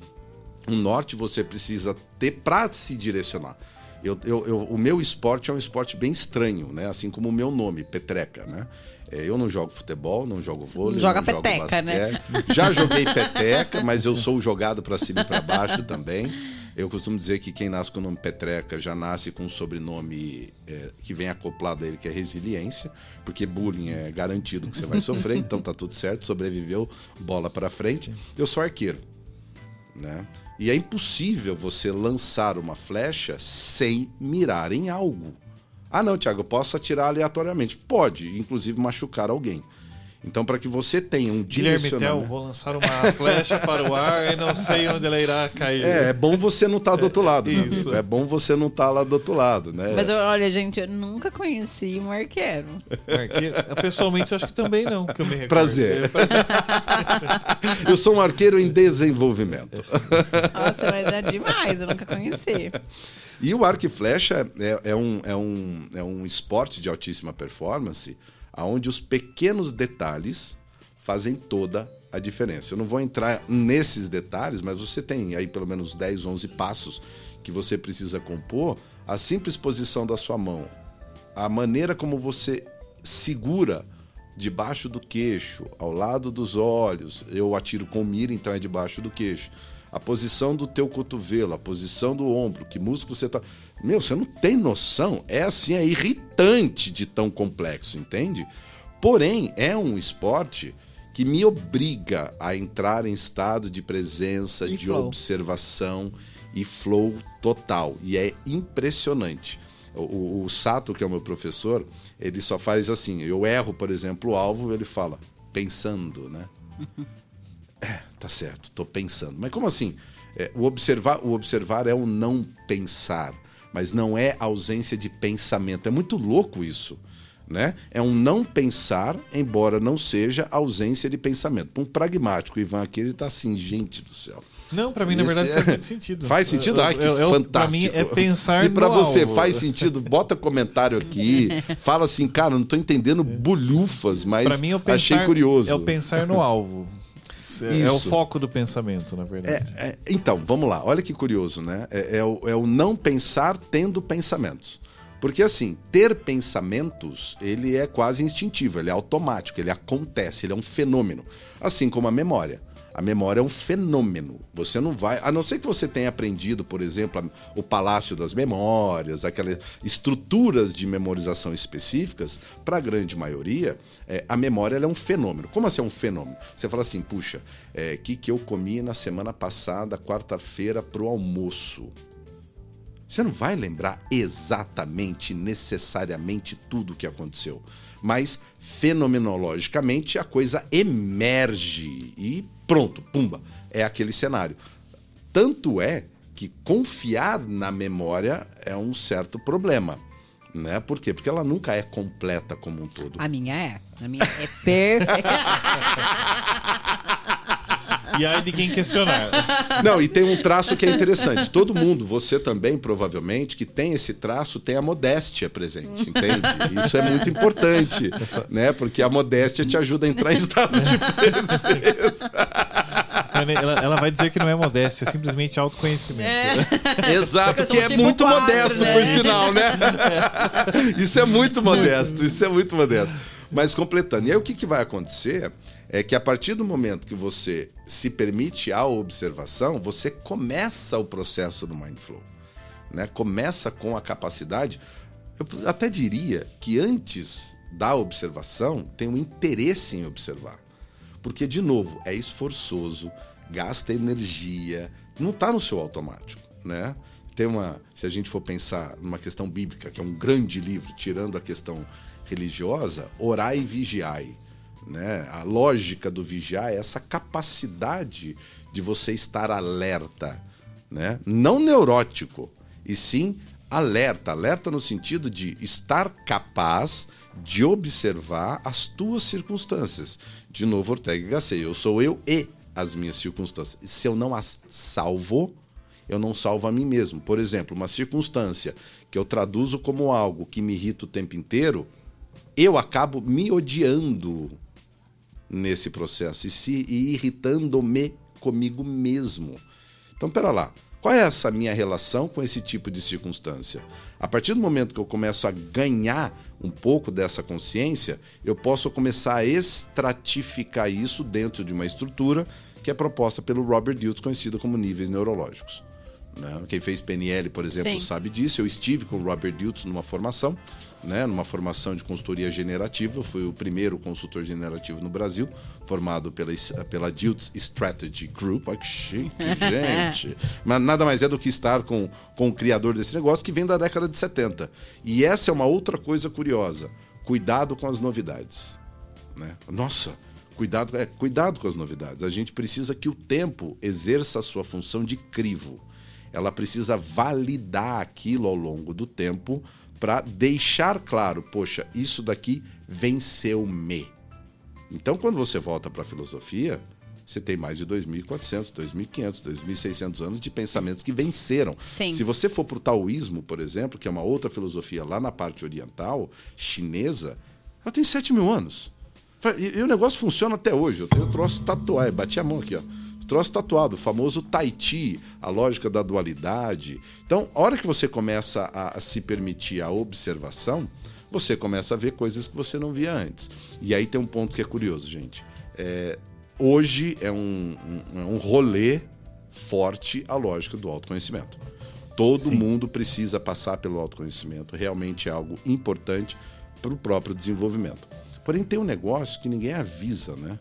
Um norte você precisa ter para se direcionar. Eu, eu- eu- o meu esporte é um esporte bem estranho, né? Assim como o meu nome, Petreca, né? É, eu não jogo futebol, não jogo vôlei, não joga não jogo peteca, né? basquete. Já joguei peteca, mas eu sou jogado para cima e para baixo também. Eu costumo dizer que quem nasce com o nome Petreca já nasce com um sobrenome é, que vem acoplado a ele, que é resiliência, porque bullying é garantido que você vai sofrer, [LAUGHS] então tá tudo certo, sobreviveu, bola para frente. Eu sou arqueiro né? E é impossível você lançar uma flecha sem mirar em algo. Ah, não, Thiago, eu posso atirar aleatoriamente. Pode, inclusive machucar alguém. Então, para que você tenha um Guilherme Tel, direcionamento... vou lançar uma flecha para o ar e não sei onde ela irá cair. É, é bom você não estar do outro lado. né? isso. É bom você não estar lá do outro lado, né? Mas olha, gente, eu nunca conheci um arqueiro. Arqueiro. Eu, Pessoalmente, eu acho que também não, que eu me recordo. Prazer. É, prazer. [LAUGHS] Eu sou um arqueiro em desenvolvimento. Nossa, mas é demais, eu nunca conheci. E o arco e flecha é, é um, é, um, é um esporte de altíssima performance, onde os pequenos detalhes fazem toda a diferença. Eu não vou entrar nesses detalhes, mas você tem aí pelo menos 10, 11 passos que você precisa compor. A simples posição da sua mão, a maneira como você segura debaixo do queixo, ao lado dos olhos. Eu atiro com mira, então é debaixo do queixo. A posição do teu cotovelo, a posição do ombro, que músculo você tá. Meu, você não tem noção. É assim, é irritante de tão complexo, entende? Porém, é um esporte que me obriga a entrar em estado de presença, E de flow. observação e flow total. E é impressionante. O, o- Sato, que é o meu professor, ele só faz assim: eu erro, por exemplo, o alvo, ele fala, pensando, né? [LAUGHS] É, tá certo, tô pensando. Mas como assim? É, o, observar, o observar é o não pensar, mas não é ausência de pensamento. É muito louco isso. Né? É um não pensar, embora não seja ausência de pensamento. Para um pragmático, o Ivan aqui, ele tá assim, gente do céu. Não, pra mim, na verdade, é- faz muito sentido. Faz sentido? Ah, que Eu- eu- fantástico. Pra mim, é pensar E pra no você, alvo. faz sentido? Bota comentário aqui. [LAUGHS] fala assim, cara, não tô entendendo bolhufas, mas Pra mim, é o pensar, achei curioso. É o pensar no alvo. É o Isso. foco do pensamento, na verdade. É, é, então, vamos lá. Olha que curioso, né? É, é o, é o não pensar tendo pensamentos. Porque assim, ter pensamentos, ele é quase instintivo, ele é automático, ele acontece, ele é um fenômeno. Assim como a memória. A memória é um fenômeno. Você não vai. A não ser que você tenha aprendido, por exemplo, o Palácio das Memórias, aquelas estruturas de memorização específicas, para a grande maioria, é, a memória é um fenômeno. Como assim é um fenômeno? Você fala assim, puxa, o é, que, que eu comi na semana passada, quarta-feira, para o almoço? Você não vai lembrar exatamente, necessariamente tudo o que aconteceu. Mas, fenomenologicamente, a coisa emerge e pronto, pumba, é aquele cenário. Tanto é que confiar na memória é um certo problema. Né? Por quê? Porque ela nunca é completa como um todo. A minha é. A minha é [LAUGHS] perfeita. [LAUGHS] E aí de quem questionar. Não, e tem um traço que é interessante. Todo mundo, você também, provavelmente, que tem esse traço, tem a modéstia presente, entende? Isso é muito importante, Essa... né? Porque a modéstia te ajuda a entrar em estado de presença. Ela, ela, vai dizer que não é modéstia, é simplesmente autoconhecimento. É. [LAUGHS] Exato, que é tipo muito quadro, modesto, né? por sinal, né? Isso é muito modesto, isso é muito modesto. Mas completando, e aí o que, que vai acontecer é que a partir do momento que você se permite a observação, você começa o processo do Mindflow. Né? Começa com a capacidade. Eu até diria que antes da observação tem um interesse em observar. Porque, de novo, é esforçoso, gasta energia, não está no seu automático. Né? Tem uma, se a gente for pensar numa questão bíblica, que é um grande livro, tirando a questão religiosa, orai e vigiai. Né? A lógica do vigiar é essa capacidade de você estar alerta, né? não neurótico, e sim alerta. Alerta no sentido de estar capaz de observar as tuas circunstâncias. De novo, Ortega y Gasset, eu sou eu e as minhas circunstâncias. Se eu não as salvo, eu não salvo a mim mesmo. Por exemplo, uma circunstância que eu traduzo como algo que me irrita o tempo inteiro, eu acabo me odiando nesse processo e se irritando-me comigo mesmo. Então, pera lá. Qual é essa minha relação com esse tipo de circunstância? A partir do momento que eu começo a ganhar um pouco dessa consciência, eu posso começar a estratificar isso dentro de uma estrutura que é proposta pelo Robert Dilts, conhecida como níveis neurológicos. Né? Quem fez PNL, por exemplo, Sim. sabe disso. Eu estive com o Robert Dilts numa formação né, numa formação de consultoria generativa. Eu fui o primeiro consultor generativo no Brasil, formado pela, pela Dilts Strategy Group. Olha que chique, [LAUGHS] gente! Mas nada mais é do que estar com, com o criador desse negócio que vem da década de 70. E essa é uma outra coisa curiosa. Cuidado com as novidades. Né? Nossa, cuidado, é, cuidado com as novidades. A gente precisa que o tempo exerça a sua função de crivo. Ela precisa validar aquilo ao longo do tempo para deixar claro, poxa, isso daqui venceu-me. Então, quando você volta para a filosofia, você tem mais de 2.400, 2.500, 2.600 anos de pensamentos que venceram. Sim. Se você for para o taoísmo, por exemplo, que é uma outra filosofia lá na parte oriental, chinesa, ela tem 7 mil anos. E, e, o negócio funciona até hoje. Eu tenho troço tatuado, bati a mão aqui, ó troço tatuado, o famoso Taiti, a lógica da dualidade. Então, a hora que você começa a, a se permitir a observação, você começa a ver coisas que você não via antes. E aí tem um ponto que é curioso, gente. É, hoje é um, um, é um rolê forte a lógica do autoconhecimento. Todo Sim. mundo precisa passar pelo autoconhecimento, realmente é algo importante para o próprio desenvolvimento. Porém, tem um negócio que ninguém avisa, né?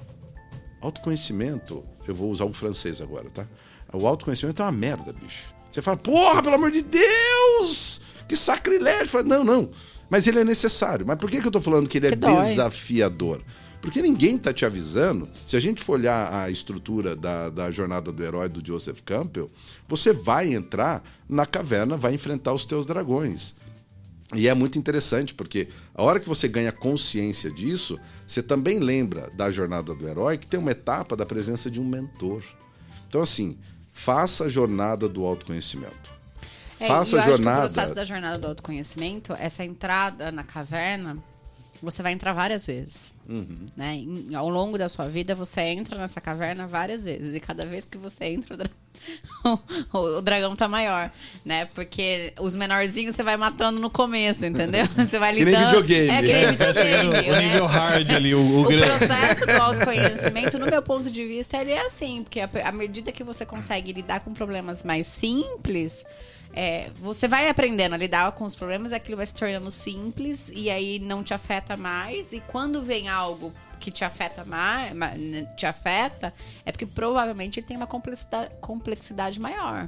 Autoconhecimento, eu vou usar o francês agora, tá? O autoconhecimento é uma merda, bicho. Você fala, porra, pelo amor de Deus! Que sacrilégio! Fala, não, não. Mas ele é necessário. Mas por que, que eu tô falando que ele é que desafiador? Porque ninguém tá te avisando. Se a gente for olhar a estrutura da, da jornada do herói do Joseph Campbell, você vai entrar na caverna, vai enfrentar os teus dragões. E é muito interessante, porque a hora que você ganha consciência disso, você também lembra da jornada do herói que tem uma etapa da presença de um mentor. Então, assim, faça a jornada do autoconhecimento. É, faça a jornada. o processo da jornada do autoconhecimento, essa entrada na caverna, você vai entrar várias vezes. Uhum. Né? ao longo da sua vida, você entra nessa caverna várias vezes. E cada vez que você entra, o, [LAUGHS] o dragão tá maior, né? Porque os menorzinhos você vai matando no começo, entendeu? [LAUGHS] Você vai Que nem lidando. videogame. É, que nem É, videogame. o né? nível hard ali, o, o O grande. processo do [LAUGHS] autoconhecimento, no meu ponto de vista, ele é assim, porque à medida que você consegue lidar com problemas mais simples, é, você vai aprendendo a lidar com os problemas, aquilo vai se tornando simples e aí não te afeta mais. E quando vem algo que te afeta mais, te afeta, é porque provavelmente ele tem uma complexidade, complexidade maior.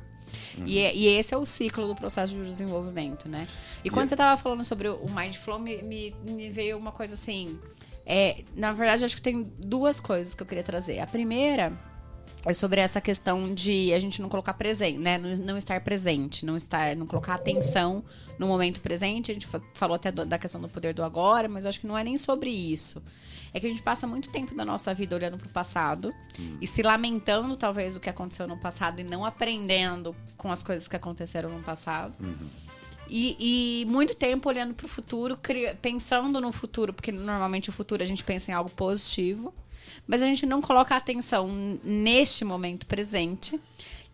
E, é- e esse é o ciclo do processo de desenvolvimento, né? E quando você estava falando sobre o Mindflow, me, me, me veio uma coisa assim. É, na verdade, acho que tem duas coisas que eu queria trazer. A primeira é sobre essa questão de a gente não colocar presente, né? Não, não estar presente, não estar, não colocar atenção no momento presente. A gente fa- falou até do- da questão do poder do agora, mas acho que não é nem sobre isso. É que a gente passa muito tempo da nossa vida olhando para o passado e se lamentando talvez do que aconteceu no passado e não aprendendo com as coisas que aconteceram no passado. E, e muito tempo olhando para o futuro, pensando no futuro, porque normalmente o futuro a gente pensa em algo positivo, mas a gente não coloca atenção neste momento presente,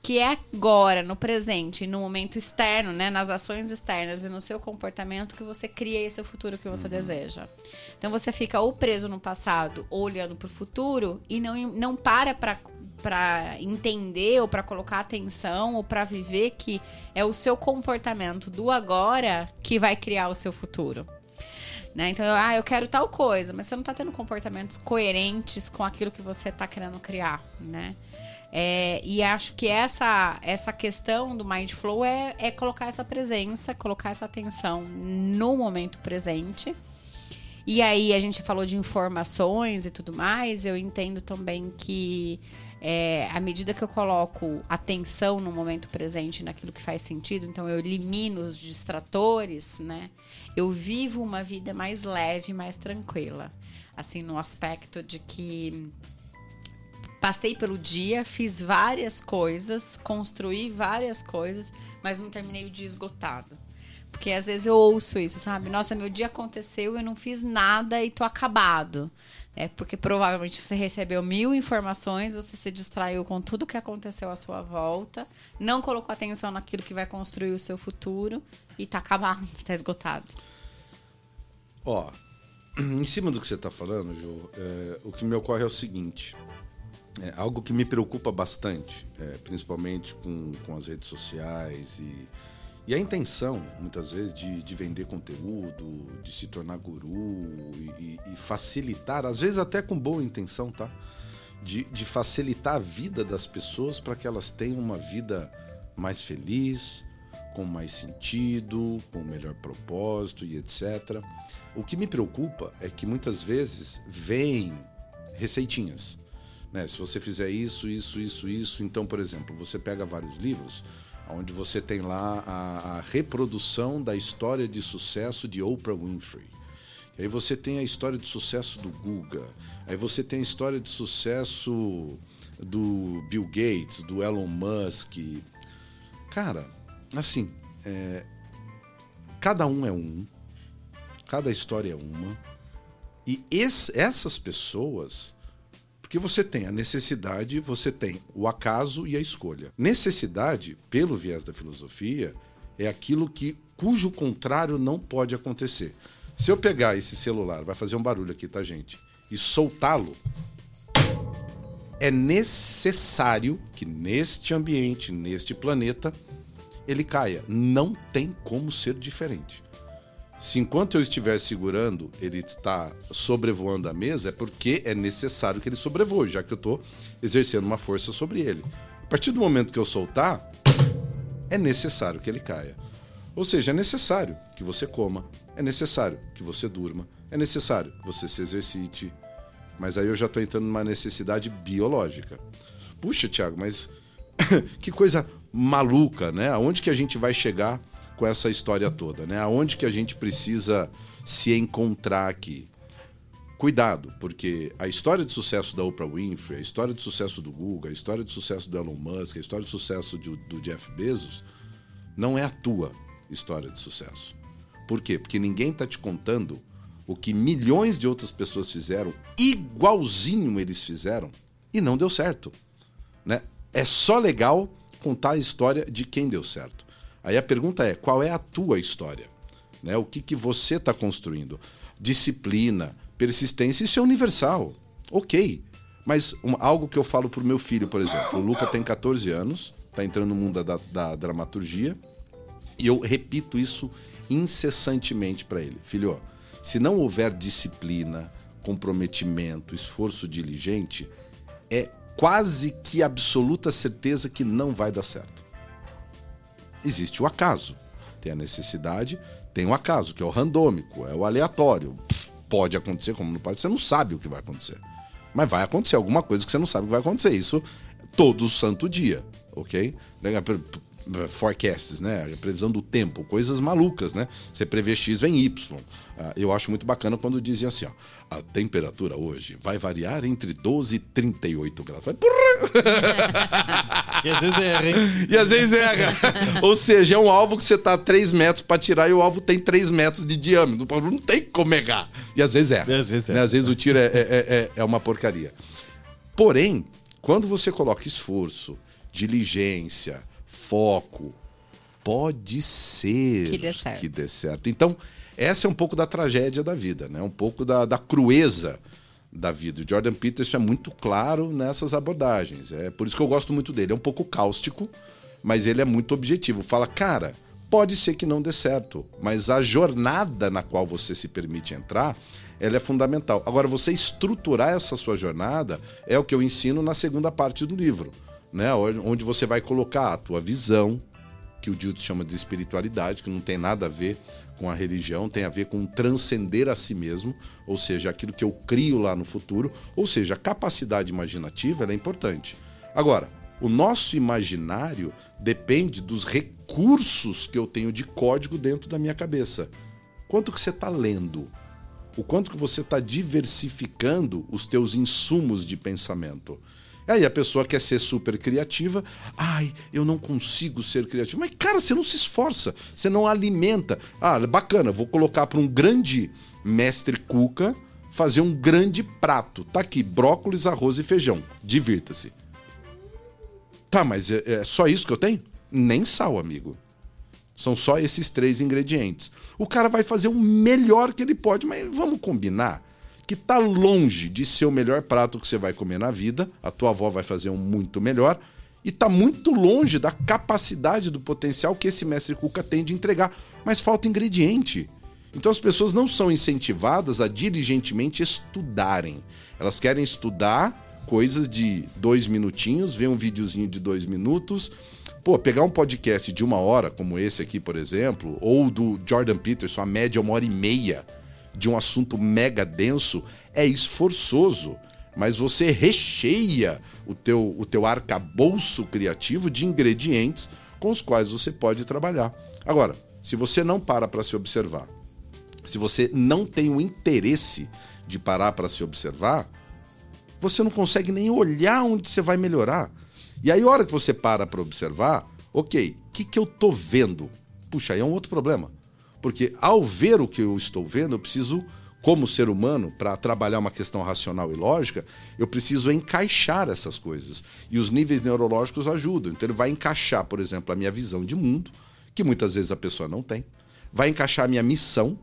que é agora, no presente, no momento externo, né, nas ações externas e no seu comportamento que você cria esse futuro que você deseja. Então você fica ou preso no passado ou olhando para o futuro e não, não para para para entender ou para colocar atenção ou para viver que é o seu comportamento do agora que vai criar o seu futuro. Né? Então, ah, eu quero tal coisa, mas você não está tendo comportamentos coerentes com aquilo que você está querendo criar, né? É, e acho que essa, essa questão do Mindflow é, é colocar essa presença, colocar essa atenção no momento presente. E aí a gente falou de informações e tudo mais, eu entendo também que é, à medida que eu coloco atenção no momento presente, naquilo que faz sentido, então eu elimino os distratores, né? Eu vivo uma vida mais leve, mais tranquila. Assim, no aspecto de que passei pelo dia, fiz várias coisas, construí várias coisas, mas não terminei o dia esgotado. Porque às vezes eu ouço isso, sabe? Nossa, meu dia aconteceu, eu não fiz nada e tô acabado. É porque provavelmente você recebeu mil informações, você se distraiu com tudo que aconteceu à sua volta, não colocou atenção naquilo que vai construir o seu futuro e tá acabado, tá esgotado. Ó, em cima do que você está falando, Jô, é, o que me ocorre é o seguinte. É algo que me preocupa bastante, é, principalmente com, com as redes sociais e, e a intenção, muitas vezes, de, de vender conteúdo, de se tornar guru e, e- facilitar, às vezes até com boa intenção, tá? De, de facilitar a vida das pessoas para que elas tenham uma vida mais feliz, com mais sentido, com melhor propósito e etc. O que me preocupa é que muitas vezes vêm receitinhas. Né? Se você fizer isso, isso, isso, isso, então, por exemplo, você pega vários livros onde você tem lá a, a reprodução da história de sucesso de Oprah Winfrey. Aí você tem a história de sucesso do Guga. Aí você tem a história de sucesso do Bill Gates, do Elon Musk. Cara, assim, é, cada um é um, cada história é uma. E esse- essas pessoas, porque você tem a necessidade, você tem o acaso e a escolha. Necessidade, pelo viés da filosofia, é aquilo que cujo contrário não pode acontecer. Se eu pegar esse celular, vai fazer um barulho aqui, tá, gente? E soltá-lo, é necessário que neste ambiente, neste planeta, ele caia. Não tem como ser diferente. Se enquanto eu estiver segurando, ele está sobrevoando a mesa, é porque é necessário que ele sobrevoe, já que eu estou exercendo uma força sobre ele. A partir do momento que eu soltar, é necessário que ele caia. Ou seja, é necessário que você coma, é necessário que você durma, é necessário que você se exercite. Mas aí eu já estou entrando numa necessidade biológica. Puxa, Thiago, mas [LAUGHS] que coisa maluca, né? Aonde que a gente vai chegar com essa história toda, né? Aonde que a gente precisa se encontrar aqui? Cuidado, porque a história de sucesso da Oprah Winfrey, a história de sucesso do Google, a história de sucesso do Elon Musk, a história de sucesso do, do Jeff Bezos, não é a tua história de sucesso. Por quê? Porque ninguém está te contando o que milhões de outras pessoas fizeram, igualzinho eles fizeram, e não deu certo. Né? É só legal contar a história de quem deu certo. Aí a pergunta é: qual é a tua história? Né? O que, que você está construindo? Disciplina, persistência, isso é universal. Ok. Mas um, algo que eu falo pro meu filho, por exemplo, o Luca tem 14 anos, está entrando no mundo da, da dramaturgia, e eu repito isso incessantemente para ele. Filho, se não houver disciplina, comprometimento, esforço diligente, é quase que absoluta certeza que não vai dar certo. Existe o acaso. Tem a necessidade, tem o acaso, que é o randômico, é o aleatório. Pode acontecer, como não pode, você não sabe o que vai acontecer. Mas vai acontecer alguma coisa que você não sabe o que vai acontecer. Isso todo santo dia, ok? Forecasts, né? A previsão do tempo, coisas malucas, né? Você prevê X, vem Y. Ah, eu acho muito bacana quando dizem assim, ó, a temperatura hoje vai variar entre 12 e 38 graus. Vai, [LAUGHS] e às vezes erra, hein? E às vezes erra. Ou seja, é um alvo que você tá a 3 metros para tirar e o alvo tem 3 metros de diâmetro. Não tem como errar. E às vezes erra. E às vezes, né? às vezes o tiro é, é, é, é uma porcaria. Porém, quando você coloca esforço, diligência, foco. Pode ser que dê certo. Que dê certo. Então, essa é um pouco da tragédia da vida, né? um pouco da, da crueza da vida. O Jordan Peterson é muito claro nessas abordagens. É por isso que eu gosto muito dele. É um pouco cáustico, mas ele é muito objetivo. Fala, cara, pode ser que não dê certo, mas a jornada na qual você se permite entrar, ela é fundamental. Agora, você estruturar essa sua jornada é o que eu ensino na segunda parte do livro né? Onde você vai colocar a tua visão, que o Dildo chama de espiritualidade, que não tem nada a ver com a religião, tem a ver com transcender a si mesmo, ou seja, aquilo que eu crio lá no futuro, ou seja, a capacidade imaginativa é importante. Agora, o nosso imaginário depende dos recursos que eu tenho de código dentro da minha cabeça. Quanto que você está lendo? O quanto que você está diversificando os teus insumos de pensamento? Aí a pessoa quer ser super criativa. Ai, eu não consigo ser criativo. Mas, cara, você não se esforça, você não alimenta. Ah, bacana, vou colocar para um grande mestre cuca fazer um grande prato. Tá aqui, brócolis, arroz e feijão. Divirta-se. Tá, mas é, é só isso que eu tenho? Nem sal, amigo. São só esses três ingredientes. O cara vai fazer o melhor que ele pode, mas vamos combinar que está longe de ser o melhor prato que você vai comer na vida. A tua avó vai fazer um muito melhor. E está muito longe da capacidade, do potencial que esse mestre Cuca tem de entregar. Mas falta ingrediente. Então as pessoas não são incentivadas a diligentemente estudarem. Elas querem estudar coisas de dois minutinhos, ver um videozinho de dois minutos. Pô, pegar um podcast de uma hora, como esse aqui, por exemplo, ou do Jordan Peterson, a média uma hora e meia de um assunto mega denso é esforçoso, mas você recheia o teu, o teu arcabouço criativo de ingredientes com os quais você pode trabalhar. Agora, se você não para para se observar, se você não tem o interesse de parar para se observar, você não consegue nem olhar onde você vai melhorar. E aí, a hora que você para para observar, ok, o que, que eu tô vendo? Puxa, aí é um outro problema. Porque ao ver o que eu estou vendo, eu preciso, como ser humano, para trabalhar uma questão racional e lógica, eu preciso encaixar essas coisas. E os níveis neurológicos ajudam. Então ele vai encaixar, por exemplo, a minha visão de mundo, que muitas vezes a pessoa não tem. Vai encaixar a minha missão,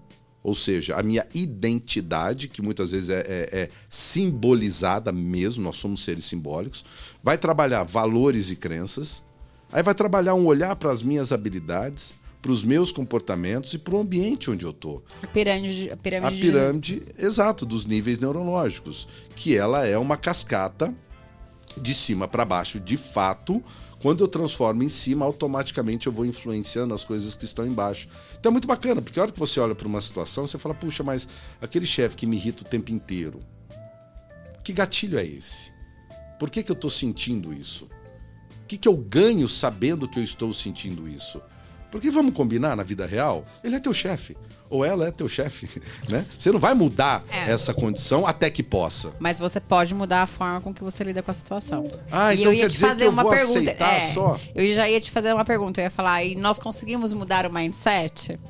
ou seja, a minha identidade, que muitas vezes é, é, é, simbolizada mesmo, nós somos seres simbólicos, vai trabalhar valores e crenças, aí vai trabalhar um olhar para as minhas habilidades, para os meus comportamentos e para o ambiente onde eu estou. A pirâmide, a pirâmide, a pirâmide de... exato, dos níveis neurológicos, que ela é uma cascata de cima para baixo, de fato. Quando eu transformo em cima, automaticamente eu vou influenciando as coisas que estão embaixo. Então é muito bacana, porque a hora que você olha para uma situação, você fala, puxa, mas aquele chefe que me irrita o tempo inteiro, que gatilho é esse? Por que, que eu estou sentindo isso? O que, que eu ganho sabendo que eu estou sentindo isso? Porque vamos combinar na vida real, ele é teu chefe. Ou ela é teu chefe, [LAUGHS] né? Você não vai mudar é. essa condição até que possa. Mas você pode mudar a forma com que você lida com a situação. Ah, e então eu ia te fazer uma pergunta. É, só. Eu já ia te fazer uma pergunta. Eu ia falar, e nós conseguimos mudar o mindset?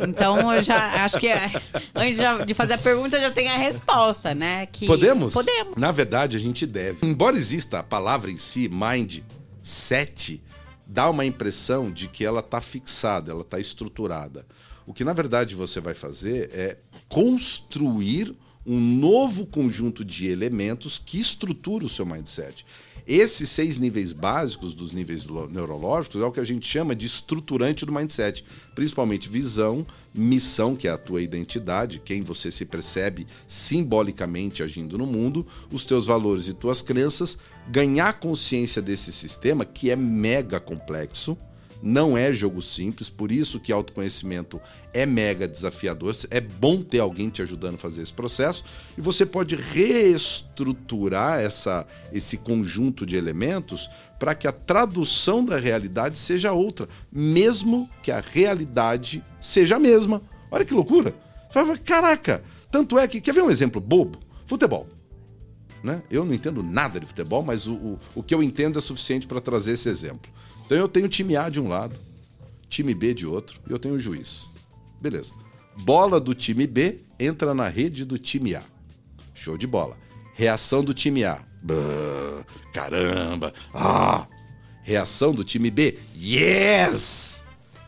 Então eu já [LAUGHS] acho que é, antes de fazer a pergunta já tem a resposta, né? Que podemos? Podemos. Na verdade, a gente deve. Embora exista a palavra em si, mind, 7 dá uma impressão de que ela está fixada, ela está estruturada. O que na verdade você vai fazer é construir um novo conjunto de elementos que estrutura o seu mindset. Esses seis níveis básicos dos níveis neurológicos é o que a gente chama de estruturante do mindset, principalmente visão, missão, que é a tua identidade, quem você se percebe simbolicamente agindo no mundo, os teus valores e tuas crenças, ganhar consciência desse sistema que é mega complexo não é jogo simples, por isso que autoconhecimento é mega desafiador. É bom ter alguém te ajudando a fazer esse processo e você pode reestruturar essa, esse conjunto de elementos para que a tradução da realidade seja outra, mesmo que a realidade seja a mesma. Olha que loucura! Caraca! Tanto é que, quer ver um exemplo bobo? Futebol. Né? Eu não entendo nada de futebol, mas o, o, o que eu entendo é suficiente para trazer esse exemplo. Então eu tenho time A de um lado, time B de outro, e eu tenho o juiz. Beleza. Bola do time B entra na rede do time A. Show de bola. Reação do time A. Bah, caramba. Ah. Reação do time B. Yes!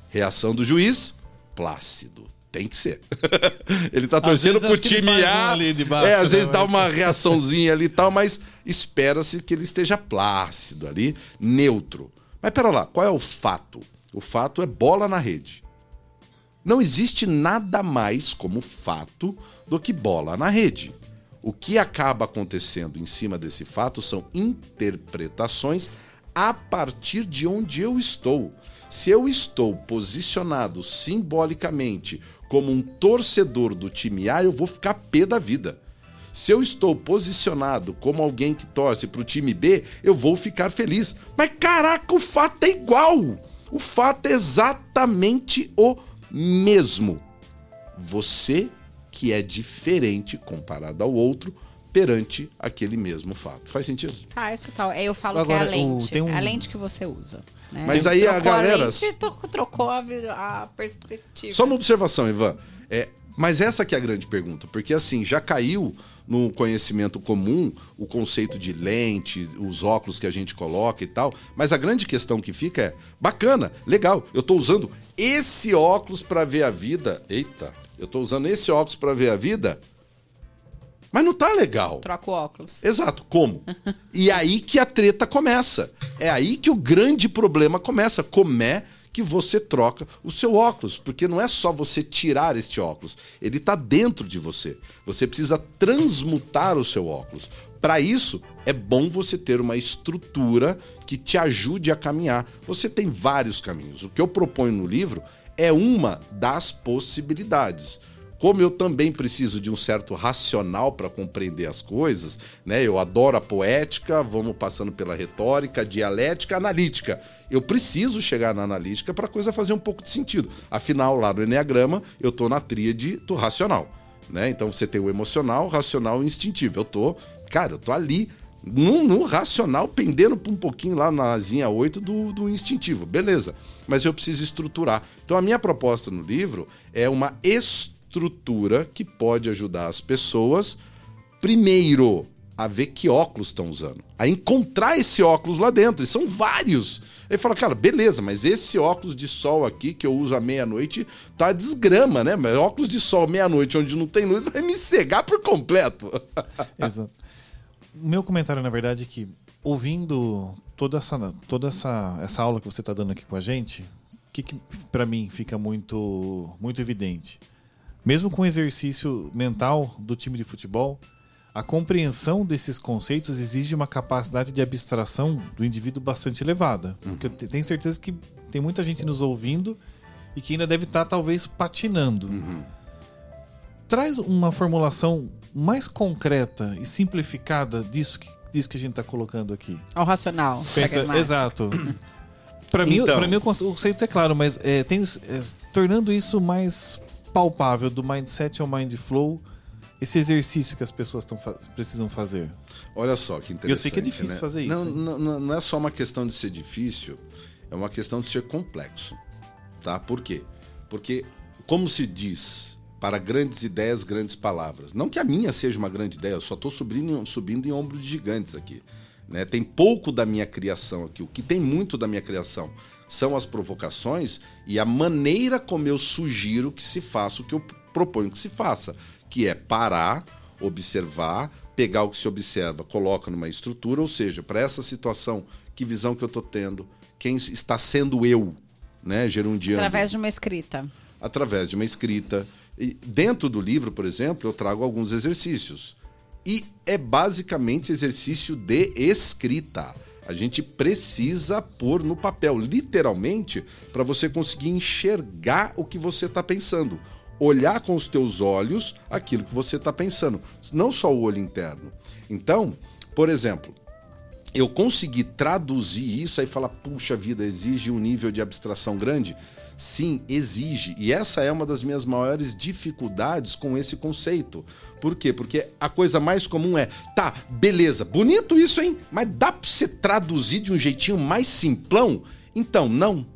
Reação do juiz. Plácido. Tem que ser. [LAUGHS] ele tá torcendo pro time A. Baixo, é, às né, vezes dá uma reaçãozinha ali e tal, mas espera-se que ele esteja plácido ali, neutro. Mas pera lá, qual é o fato? O fato é bola na rede. Não existe nada mais como fato do que bola na rede. O que acaba acontecendo em cima desse fato são interpretações a partir de onde eu estou. Se eu estou posicionado simbolicamente como um torcedor do time A, eu vou ficar pé da vida. Se eu estou posicionado como alguém que torce para o time B, eu vou ficar feliz. Mas caraca, o fato é igual. O fato é exatamente o mesmo. Você que é diferente comparado ao outro perante aquele mesmo fato. Faz sentido? Faz total. Eu falo Agora, que é a lente. Um... É a lente que você usa. Né? Mas aí a galera. A lente, [LAUGHS] trocou a, a perspectiva. Só uma observação, Ivan. É, mas essa que é a grande pergunta, porque assim, já caiu no conhecimento comum o conceito de lente, os óculos que a gente coloca e tal, mas a grande questão que fica é: bacana, legal, eu estou usando esse óculos para ver a vida. Eita, eu estou usando esse óculos para ver a vida. Mas não tá legal. Troca o óculos. Exato, como? e aí que a treta começa. É aí que o grande problema começa. Como é que você troca o seu óculos, porque não é só você tirar este óculos, ele está dentro de você. Você precisa transmutar o seu óculos. Para isso, é bom você ter uma estrutura que te ajude a caminhar. Você tem vários caminhos. O que eu proponho no livro é uma das possibilidades. Como eu também preciso de um certo racional para compreender as coisas, né? Eu adoro a poética, vamos passando pela retórica, dialética, analítica. Eu preciso chegar na analítica para a coisa fazer um pouco de sentido. Afinal, lá no Enneagrama, eu estou na tríade do racional. Né? Então você tem o emocional, racional e instintivo. Eu tô, cara, eu tô ali no, no racional, pendendo um pouquinho lá na asinha 8 do, do instintivo. Beleza. Mas eu preciso estruturar. Então a minha proposta no livro é uma estrutura estrutura que pode ajudar as pessoas, primeiro, a ver que óculos estão usando, a encontrar esse óculos lá dentro. E são vários. Ele fala, cara, beleza, mas esse óculos de sol aqui que eu uso à meia-noite tá desgrama, né? Mas óculos de sol meia-noite onde não tem luz vai me cegar por completo. [LAUGHS] Exato. Meu comentário, na verdade, é que ouvindo toda essa, toda essa, essa aula que você está dando aqui com a gente, o que, que para mim fica muito, muito evidente? Mesmo com o exercício mental do time de futebol, a compreensão desses conceitos exige uma capacidade de abstração do indivíduo bastante elevada. Uhum. Porque eu tenho certeza que tem muita gente nos ouvindo e que ainda deve estar, talvez, patinando. Uhum. Traz uma formulação mais concreta e simplificada disso que, disso que a gente está colocando aqui. Ao racional. Pensa, exato. [COUGHS] Para mim, então. mim, o conceito é claro, mas é, tem, é, tornando isso mais palpável do mindset ao mind flow esse exercício que as pessoas fa precisam fazer? Olha só que interessante. Eu sei que é difícil né? fazer isso. Não, não, não, é só uma questão de ser difícil, é uma questão de ser complexo. Tá? Por quê? Porque, como se diz, para grandes ideias, grandes palavras. Não que a minha seja uma grande ideia, eu só estou subindo, subindo em ombros de gigantes aqui. Né? Tem pouco da minha criação aqui. O que tem muito da minha criação são as provocações e a maneira como eu sugiro que se faça o que eu proponho que se faça, que é parar, observar, pegar o que se observa, coloca numa estrutura, ou seja, para essa situação, que visão que eu estou tendo, quem está sendo eu, né, gerundiano. Através de uma escrita. Através de uma escrita. E dentro do livro, por exemplo, eu trago alguns exercícios. E é basicamente exercício de escrita. A gente precisa pôr no papel, literalmente, para você conseguir enxergar o que você está pensando. Olhar com os teus olhos aquilo que você está pensando, não só o olho interno. Então, por exemplo, eu consegui traduzir isso aí falar, puxa vida, exige um nível de abstração grande. Sim, exige. E essa é uma das minhas maiores dificuldades com esse conceito. Por quê? Porque a coisa mais comum é, tá, beleza, bonito isso, hein? Mas dá pra você traduzir de um jeitinho mais simplão? Então, não.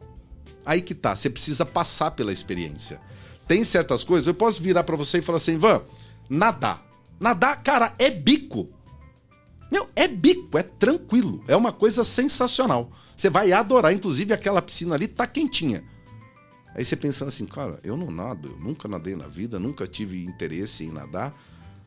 Aí que tá, você precisa passar pela experiência. Tem certas coisas, eu posso virar para você e falar assim, Van, nadar. Nadar, cara, é bico. Meu, é bico, é tranquilo, é uma coisa sensacional. Você vai adorar, inclusive aquela piscina ali tá quentinha. Aí você pensando assim, cara, eu não nado, eu nunca nadei na vida, nunca tive interesse em nadar.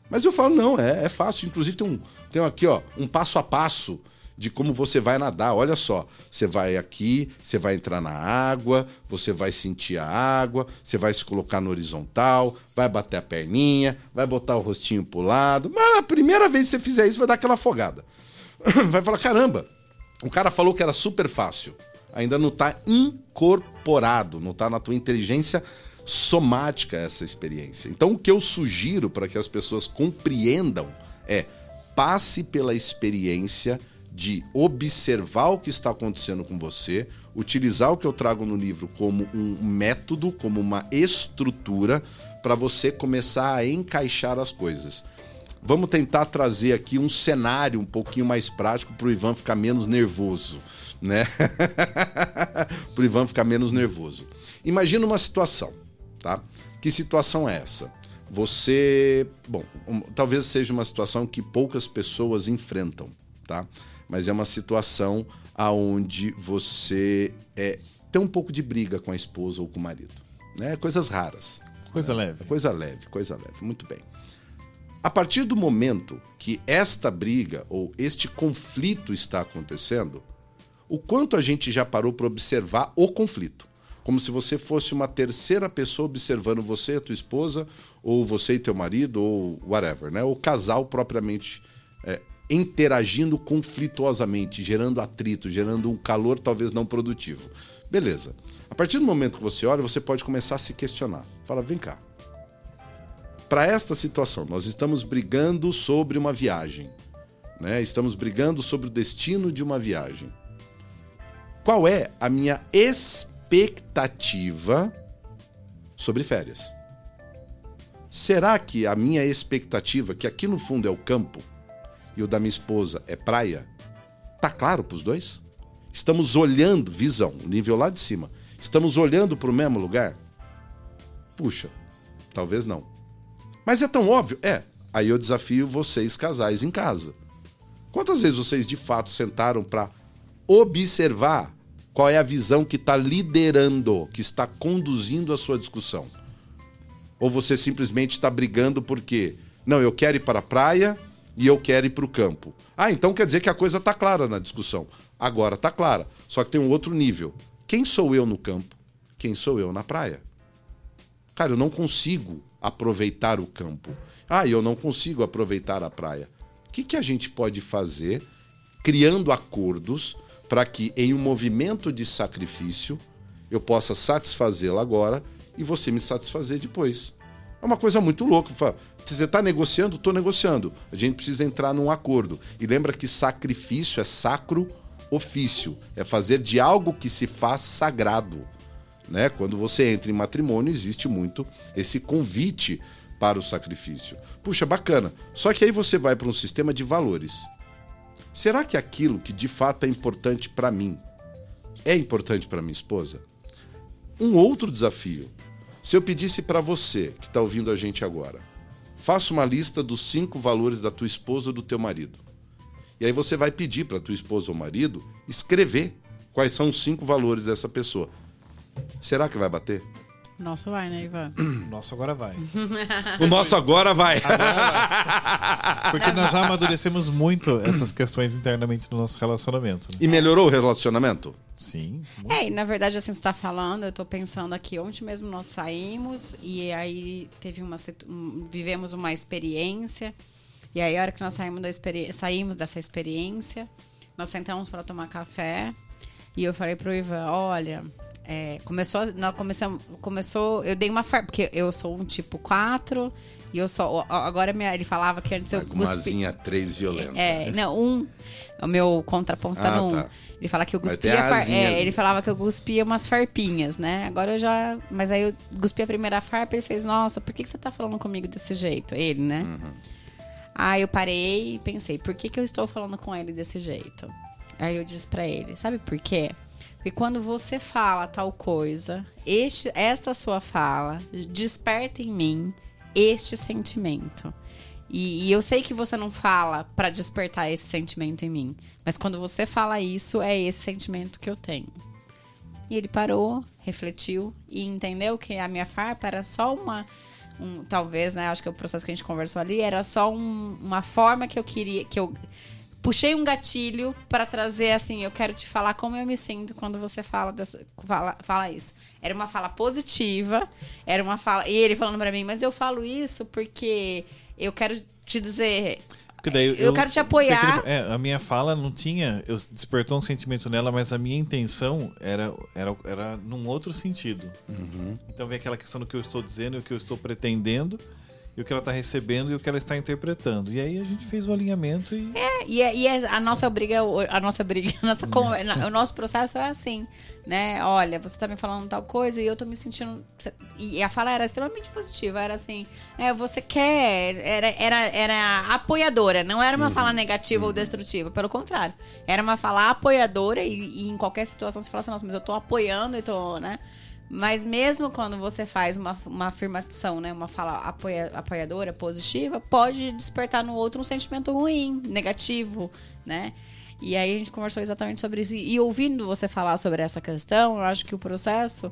Mas eu falo, não, é, é fácil. Inclusive tem um, tem aqui, ó, um passo a passo de como você vai nadar. Olha só, você vai aqui, você vai entrar na água, você vai sentir a água, você vai se colocar no horizontal, vai bater a perninha, vai botar o rostinho pro lado. Mas a primeira vez que você fizer isso, vai dar aquela afogada. [LAUGHS] Vai falar, caramba, o cara falou que era super fácil ainda não está incorporado, não está na tua inteligência somática essa experiência. Então, o que eu sugiro para que as pessoas compreendam é passe pela experiência de observar o que está acontecendo com você, utilizar o que eu trago no livro como um método, como uma estrutura para você começar a encaixar as coisas. Vamos tentar trazer aqui um cenário um pouquinho mais prático para o Ivan ficar menos nervoso né? [LAUGHS] Pro Ivan ficar menos nervoso. Imagina uma situação, tá? Que situação é essa? Você, bom, um, talvez seja uma situação que poucas pessoas enfrentam, tá? Mas é uma situação aonde você é, tem um pouco de briga com a esposa ou com o marido, né? Coisas raras. Coisa né? leve. Coisa leve, coisa leve. Muito bem. A partir do momento que esta briga ou este conflito está acontecendo, o quanto a gente já parou para observar o conflito. Como se você fosse uma terceira pessoa observando você e a tua esposa, ou você e teu marido, ou whatever, né? O casal propriamente é, interagindo conflituosamente, gerando atrito, gerando um calor talvez não produtivo. Beleza. A partir do momento que você olha, você pode começar a se questionar. Fala, vem cá. Para esta situação, nós estamos brigando sobre uma viagem. Né? Estamos brigando sobre o destino de uma viagem qual é a minha expectativa sobre férias. Será que a minha expectativa, que aqui no fundo é o campo e o da minha esposa é praia, tá claro para os dois? Estamos olhando, visão, nível lá de cima. Estamos olhando para o mesmo lugar? Puxa, talvez não. Mas é tão óbvio? É. Aí eu desafio vocês, casais, em casa. Quantas vezes vocês de fato sentaram para observar qual é a visão que está liderando, que está conduzindo a sua discussão. Ou você simplesmente está brigando porque, não, eu quero ir para a praia e eu quero ir para o campo. Ah, então quer dizer que a coisa está clara na discussão. Agora está clara, só que tem um outro nível. Quem sou eu no campo? Quem sou eu na praia? Cara, eu não consigo aproveitar o campo. Ah, eu não consigo aproveitar a praia. O que, que a gente pode fazer criando acordos para que em um movimento de sacrifício eu possa satisfazê-la agora e você me satisfazer depois. É uma coisa muito louca. Você está negociando? Estou negociando. A gente precisa entrar num acordo. E lembra que sacrifício é sacro ofício. É fazer de algo que se faz sagrado. Né? Quando você entra em matrimônio, existe muito esse convite para o sacrifício. Puxa, bacana. Só que aí você vai para um sistema de valores. Será que aquilo que de fato é importante para mim é importante para minha esposa? Um outro desafio. Se eu pedisse para você que está ouvindo a gente agora, faça uma lista dos cinco valores da tua esposa ou do teu marido. E aí você vai pedir para tua esposa ou marido escrever quais são os cinco valores dessa pessoa. Será que vai bater? Nosso vai, né, Ivan? [CLEARS THROAT] Nossa, agora vai. [LAUGHS] O nosso agora vai. [LAUGHS] Porque nós já amadurecemos muito essas questões internamente no nosso relacionamento. né? E melhorou o relacionamento? Sim. É, e na verdade, assim, você tá falando, eu tô pensando aqui, ontem mesmo nós saímos e aí teve uma um- vivemos uma experiência. E aí, a hora que nós saímos, da experi- saímos dessa experiência, nós sentamos para tomar café e eu falei pro Ivan, olha, é, começou, nós começamos, começou, eu dei uma farpa, porque eu sou um tipo 4 e eu sou, agora minha- ele falava que antes eu Vai com uma cuspi- zinha 3 violenta. é, não, um. O meu contraponto tá Ah, no um. tá. Ele fala que eu cuspia. far- é, ele falava que eu cuspia umas farpinhas, né? Agora eu já. Mas aí eu cuspi a primeira farpa e ele fez, nossa, por que, que você tá falando comigo desse jeito? Ele, né? Uhum. Aí eu parei e pensei, por que, que eu estou falando com ele desse jeito? Aí eu disse pra ele, sabe por quê? Porque quando você fala tal coisa, este, esta sua fala desperta em mim este sentimento. E, e eu sei que você não fala pra despertar esse sentimento em mim, mas quando você fala isso, é esse sentimento que eu tenho. E ele parou, refletiu e entendeu que a minha farpa era só uma. Um, talvez, né? Acho que o processo que a gente conversou ali era só um- uma forma que eu queria. que eu puxei um gatilho para trazer assim, eu quero te falar como eu me sinto quando você fala, dessa, fala, fala isso. Era uma fala positiva, era uma fala. E ele falando para mim, mas eu falo isso porque eu quero te dizer. Daí Eu quero te apoiar. aquele- é, a minha fala não tinha. Eu despertou um sentimento nela, mas a minha intenção era, era, era num outro sentido. Então vem aquela questão do que eu estou dizendo, e o que eu estou pretendendo, e o que ela está recebendo e o que ela está interpretando. E aí a gente fez o alinhamento e. É, e, é- e é- a nossa briga, a nossa briga, [LAUGHS] a nossa na- o nosso processo é assim, né? Olha, você tá me falando tal coisa e eu tô me sentindo. E a fala era extremamente positiva, era assim, é, você quer, era, era, era apoiadora, não era uma fala negativa ou destrutiva, pelo contrário, era uma fala apoiadora e, e em qualquer situação você fala assim, nossa, mas eu tô apoiando e tô, né? Mas mesmo quando você faz uma, uma afirmação, né, uma fala apoia- apoiadora, positiva, pode despertar no outro um sentimento ruim, negativo, né? E aí a gente conversou exatamente sobre isso. E, ouvindo você falar sobre essa questão, eu acho que o processo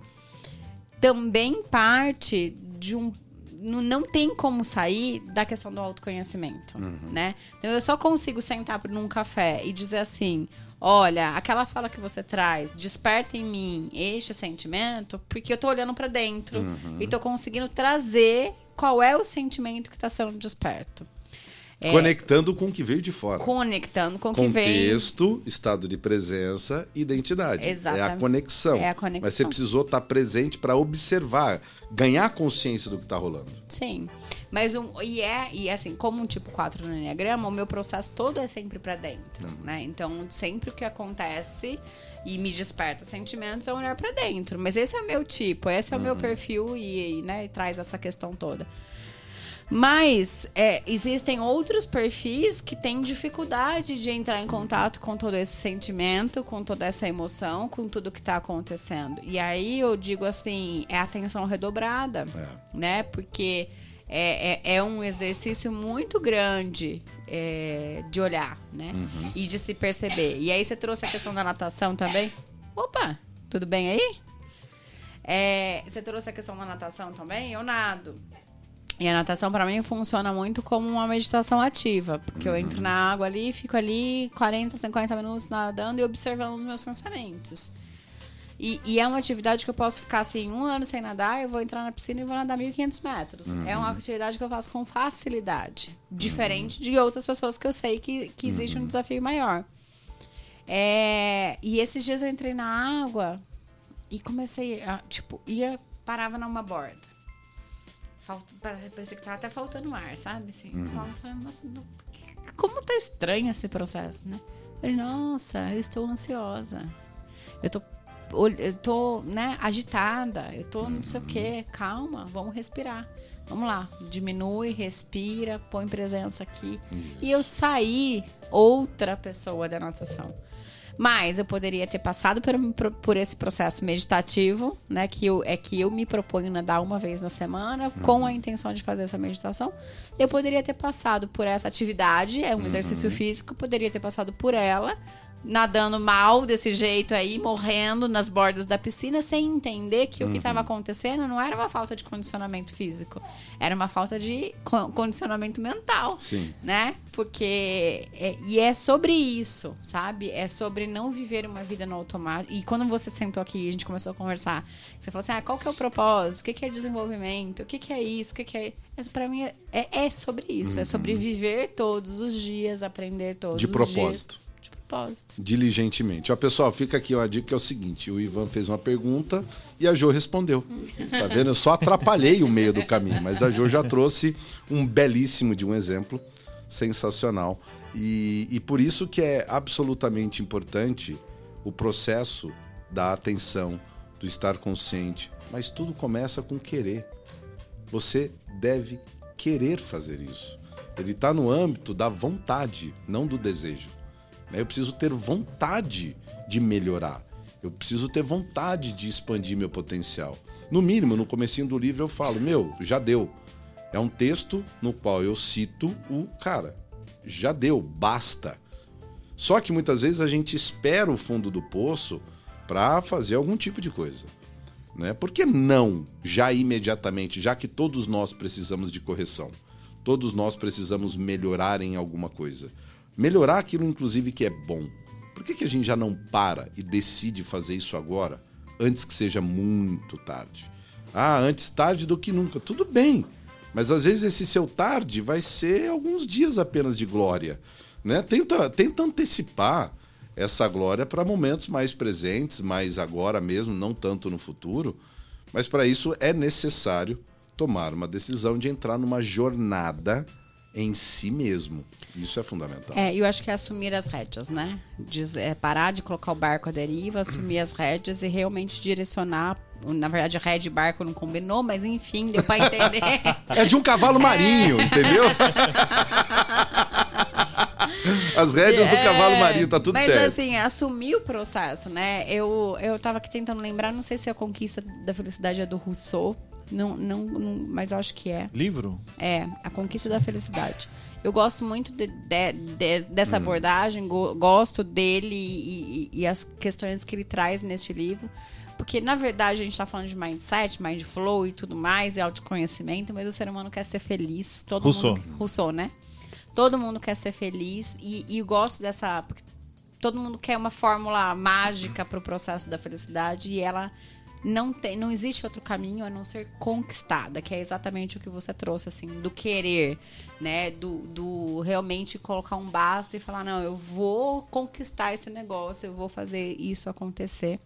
também parte de um não tem como sair da questão do autoconhecimento, né? Então eu só consigo sentar num café e dizer assim, olha, aquela fala que você traz desperta em mim este sentimento, porque eu tô olhando pra dentro e tô conseguindo trazer qual é o sentimento que tá sendo desperto. É, Conectando com o que veio de fora. conectando com o que vem Contexto, estado de presença, identidade. É a Exatamente. conexão. É a conexão. Mas você precisou estar presente para observar, ganhar consciência do que está rolando. Sim. Mas um, e é, e assim, como um tipo 4 no Enneagrama, o meu processo todo é sempre pra dentro, né? Então, sempre o que acontece e me desperta sentimentos é olhar pra dentro. Mas esse é o meu tipo, esse é o meu perfil e, e, né, e traz essa questão toda. Mas é, existem outros perfis que têm dificuldade de entrar em contato com todo esse sentimento, com toda essa emoção, com tudo que está acontecendo. E aí eu digo assim, é atenção redobrada, né? Porque é, é, é um exercício muito grande é, de olhar, né? E de se perceber. E aí você trouxe a questão da natação também. Opa, tudo bem aí? É, você trouxe a questão da natação também? Eu nado. E a natação para mim funciona muito como uma meditação ativa, porque eu entro na água ali, fico ali 40, 50 minutos nadando e observando os meus pensamentos. E, e é uma atividade que eu posso ficar assim, um ano sem nadar, eu vou entrar na piscina e vou nadar 1.500 metros. É uma atividade que eu faço com facilidade, diferente de outras pessoas que eu sei que, que existe um desafio maior. É, e esses dias eu entrei na água e comecei a, tipo, ia, parava numa borda. Falta, parecia que tava até faltando ar, sabe? Assim, Eu falei, nossa, como tá estranho esse processo, né? Eu falei, nossa, eu estou ansiosa. Eu tô, eu tô, né, agitada. Eu tô não sei o quê. Calma, vamos respirar. Vamos lá, diminui, respira, põe presença aqui. E eu saí outra pessoa da natação. Mas eu poderia ter passado por, por esse processo meditativo, né? Que eu, é que eu me proponho a dar uma vez na semana uhum. com a intenção de fazer essa meditação. Eu poderia ter passado por essa atividade, é um uhum. exercício físico, poderia ter passado por ela nadando mal desse jeito aí, morrendo nas bordas da piscina, sem entender que uhum. o que estava uhum. acontecendo não era uma falta de condicionamento físico, era uma falta de condicionamento mental, Sim. né? Porque é, e é sobre isso, sabe? É sobre não viver uma vida no automático. E quando você sentou aqui, a gente começou a conversar, você falou assim: "Ah, qual que é o propósito? O que que é desenvolvimento? O que que é isso? O que que é isso para mim é, é, sobre isso, uhum. é sobre viver todos os dias, aprender todos de os propósito. dias propósito. Diligentemente. Ó, pessoal, fica aqui uma dica que é o seguinte: o Ivan fez uma pergunta e a Jo respondeu. Tá vendo? Eu só atrapalhei o meio do caminho, mas a Jo já trouxe um belíssimo de um exemplo sensacional. E, e por isso que é absolutamente importante o processo da atenção, do estar consciente. Mas tudo começa com querer. Você deve querer fazer isso. Ele está no âmbito da vontade, não do desejo. Eu preciso ter vontade de melhorar. Eu preciso ter vontade de expandir meu potencial. No mínimo, no comecinho do livro eu falo, meu, já deu. É um texto no qual eu cito o cara. Já deu, basta. Só que muitas vezes a gente espera o fundo do poço para fazer algum tipo de coisa. Né? Por que não já imediatamente, já que todos nós precisamos de correção? Todos nós precisamos melhorar em alguma coisa melhorar aquilo, inclusive, que é bom. Por que, que a gente já não para e decide fazer isso agora, antes que seja muito tarde? Ah, antes tarde do que nunca. Tudo bem, mas às vezes esse seu tarde vai ser alguns dias apenas de glória. Né? Tenta, tenta antecipar essa glória para momentos mais presentes, mais agora mesmo, não tanto no futuro. Mas para isso é necessário tomar uma decisão de entrar numa jornada em si mesmo. Isso é fundamental. É, eu acho que é assumir as rédeas, né? Diz, é parar de colocar o barco à deriva, assumir as rédeas e realmente direcionar. Na verdade, ré e barco não combinou, mas enfim, deu para entender. [LAUGHS] é de um cavalo marinho, é. entendeu? As rédeas é, do cavalo marinho, tá tudo mas, certo. Mas assim, assumir o processo, né? Eu, eu tava aqui tentando lembrar, não sei se a conquista da felicidade é do Rousseau. Não, não, não, mas eu acho que é. Livro? É, A Conquista da Felicidade. Eu gosto muito de, de, de, dessa hum. abordagem, go, gosto dele e, e, e, as questões que ele traz neste livro. Porque, na verdade, a gente está falando de mindset, mind flow e tudo mais, e autoconhecimento, mas o ser humano quer ser feliz. Todo Rousseau. Mundo, Rousseau, né? Todo mundo quer ser feliz e, e eu gosto dessa. Porque todo mundo quer uma fórmula mágica para o processo da felicidade e ela não tem, não existe outro caminho a não ser conquistada, que é exatamente o que você trouxe, assim, do querer, né? Do, do realmente colocar um basta e falar, não, eu vou conquistar esse negócio, eu vou fazer isso acontecer.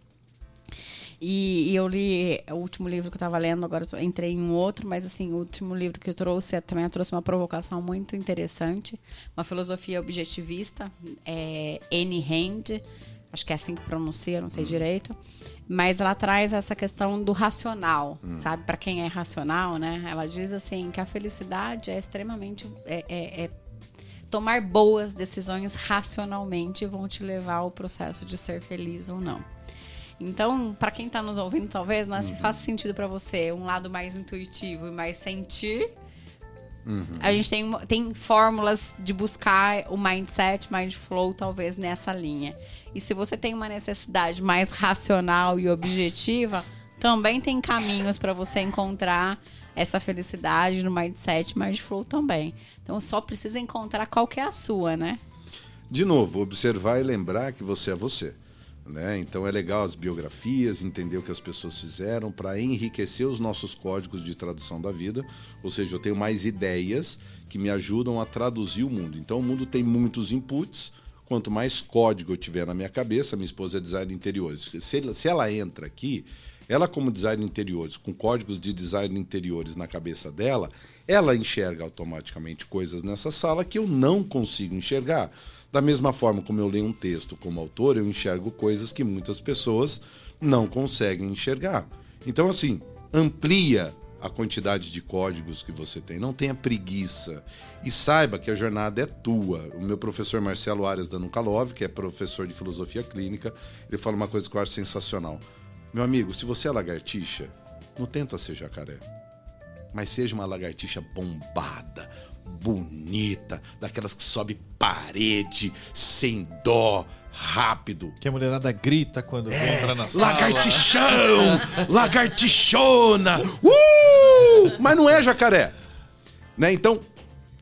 E, e eu li o último livro que eu estava lendo, agora eu entrei em um outro, mas assim, o último livro que eu trouxe também trouxe uma provocação muito interessante, uma filosofia objetivista, é, Anne Hand, acho que é assim que pronuncia, não sei hum. direito. Mas ela traz essa questão do racional, hum. sabe? Para quem é racional, né? Ela diz assim que a felicidade é extremamente. É, é, é tomar boas decisões racionalmente vão te levar ao processo de ser feliz ou não. Então, para quem está nos ouvindo, talvez, né, uhum. se faça sentido para você um lado mais intuitivo e mais sentir, Uhum. A gente tem, tem fórmulas de buscar o mindset, mind flow, talvez nessa linha. E se você tem uma necessidade mais racional e objetiva, também tem caminhos para você encontrar essa felicidade no mindset, mind flow também. Então só precisa encontrar qual que é a sua, né? De novo, observar e lembrar que você é você. Né? Então é legal as biografias, entender o que as pessoas fizeram para enriquecer os nossos códigos de tradução da vida. Ou seja, eu tenho mais ideias que me ajudam a traduzir o mundo. Então o mundo tem muitos inputs. Quanto mais código eu tiver na minha cabeça, minha esposa é design de interiores. Se ela, se ela entra aqui, ela como design de interiores, com códigos de design de interiores na cabeça dela, ela enxerga automaticamente coisas nessa sala que eu não consigo enxergar. Da mesma forma como eu leio um texto como autor, eu enxergo coisas que muitas pessoas não conseguem enxergar. Então, assim, amplia a quantidade de códigos que você tem, não tenha preguiça. E saiba que a jornada é tua. O meu professor Marcelo Arias Danukalov, que é professor de filosofia clínica, ele fala uma coisa que eu acho sensacional. Meu amigo, se você é lagartixa, não tenta ser jacaré. Mas seja uma lagartixa bombada, bonita, daquelas que sobe parede, sem dó, rápido. Que a mulherada grita quando é, entra na sala. Lagartixão! [LAUGHS] lagartixona! Uh! Mas não é jacaré. Né? Então,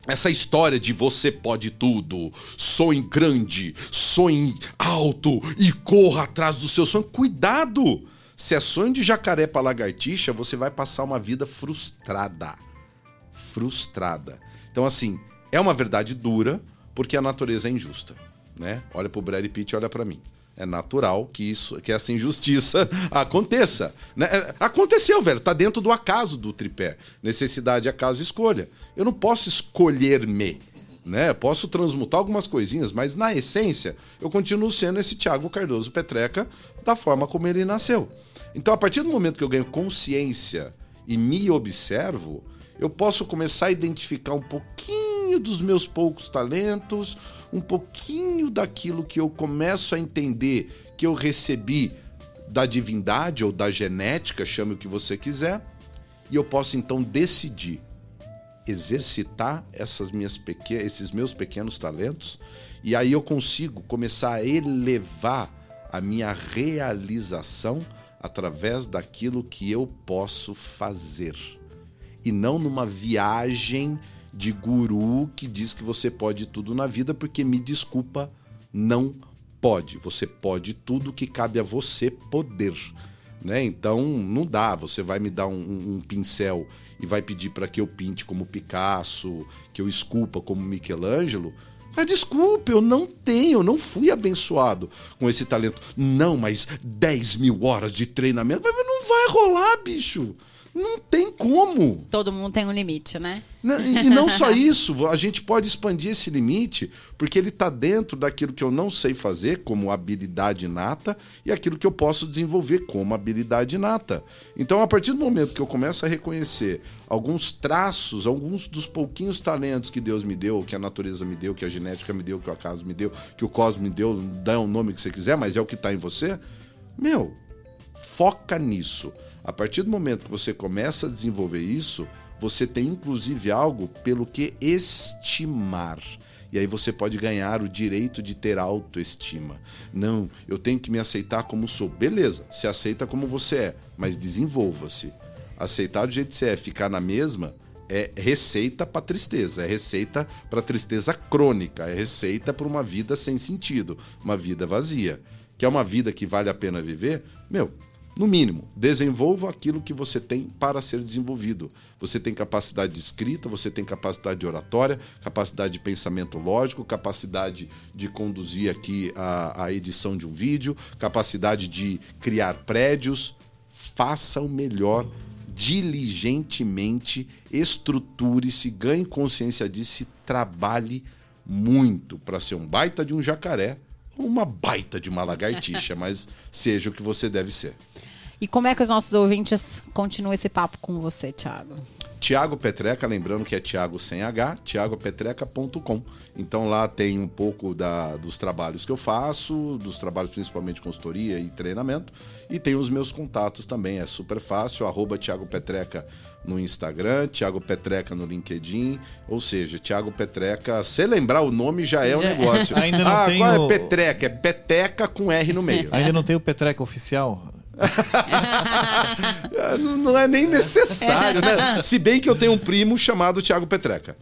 essa história de você pode tudo, sonhe grande, sonhe alto e corra atrás do seu sonho. Cuidado! Se é sonho de jacaré para lagartixa, você vai passar uma vida frustrada. Frustrada. Então, assim, é uma verdade dura, porque a natureza é injusta. Né? Olha pro Brad Pitt, olha para mim. É natural que isso, que essa injustiça [LAUGHS] aconteça. Né? É, aconteceu, velho. Tá dentro do acaso do tripé. Necessidade, acaso, escolha. Eu não posso escolher-me. Né? Posso transmutar algumas coisinhas, mas na essência eu continuo sendo esse Tiago Cardoso Petreca da forma como ele nasceu. Então, a partir do momento que eu ganho consciência e me observo, eu posso começar a identificar um pouquinho dos meus poucos talentos, um pouquinho daquilo que eu começo a entender que eu recebi da divindade ou da genética, chame o que você quiser, e eu posso então decidir exercitar essas minhas esses meus pequenos talentos, e aí eu consigo começar a elevar a minha realização através daquilo que eu posso fazer. E não numa viagem de guru que diz que você pode tudo na vida, porque me desculpa, não pode. Você pode tudo que cabe a você poder. Né? Então não dá. Você vai me dar um, um, pincel e vai pedir para que eu pinte como Picasso, que eu esculpa como Michelangelo. Mas desculpe, eu não tenho, eu não fui abençoado com esse talento. Não, mas 10 mil horas de treinamento. Não vai rolar, bicho. Não tem como. Todo mundo tem um limite, né? E não só isso, a gente pode expandir esse limite, porque ele está dentro daquilo que eu não sei fazer, como habilidade inata, e aquilo que eu posso desenvolver como habilidade inata. Então, a partir do momento que eu começo a reconhecer alguns traços, alguns dos pouquinhos talentos que Deus me deu, que a natureza me deu, que a genética me deu, que o acaso me deu, que o cosmos me deu, dá o nome que você quiser, mas é o que está em você, meu, foca nisso. A partir do momento que você começa a desenvolver isso, você tem inclusive algo pelo que estimar. E aí você pode ganhar o direito de ter autoestima. Não, eu tenho que me aceitar como sou. Beleza, se aceita como você é, mas desenvolva-se. Aceitar do jeito que você é, ficar na mesma, é receita para tristeza, é receita para tristeza crônica, é receita para uma vida sem sentido, uma vida vazia. Que é uma vida que vale a pena viver? Meu, no mínimo, desenvolva aquilo que você tem para ser desenvolvido. Você tem capacidade de escrita, você tem capacidade de oratória, capacidade de pensamento lógico, capacidade de conduzir aqui a, a edição de um vídeo, capacidade de criar prédios. Faça o melhor diligentemente, estruture-se, ganhe consciência disso e trabalhe muito para ser um baita de um jacaré uma baita de uma lagartixa, mas seja o que você deve ser. E como é que os nossos ouvintes continuam esse papo com você, Thiago? Tiago Petreca, lembrando que é Tiago sem H, tiagopetreca.com. Então lá tem um pouco da, dos trabalhos que eu faço, dos trabalhos principalmente consultoria e treinamento, e tem os meus contatos também, é super fácil, arroba Tiago Petreca no Instagram, Tiago Petreca no LinkedIn, ou seja, Tiago Petreca, se lembrar o nome já é um negócio. [LAUGHS] Ainda não ah, tem qual o... é Petreca? É Peteca com R no meio. Ainda não tem o Petreca oficial? [LAUGHS] não é nem necessário, né? Se bem que eu tenho um primo chamado Thiago Petreca.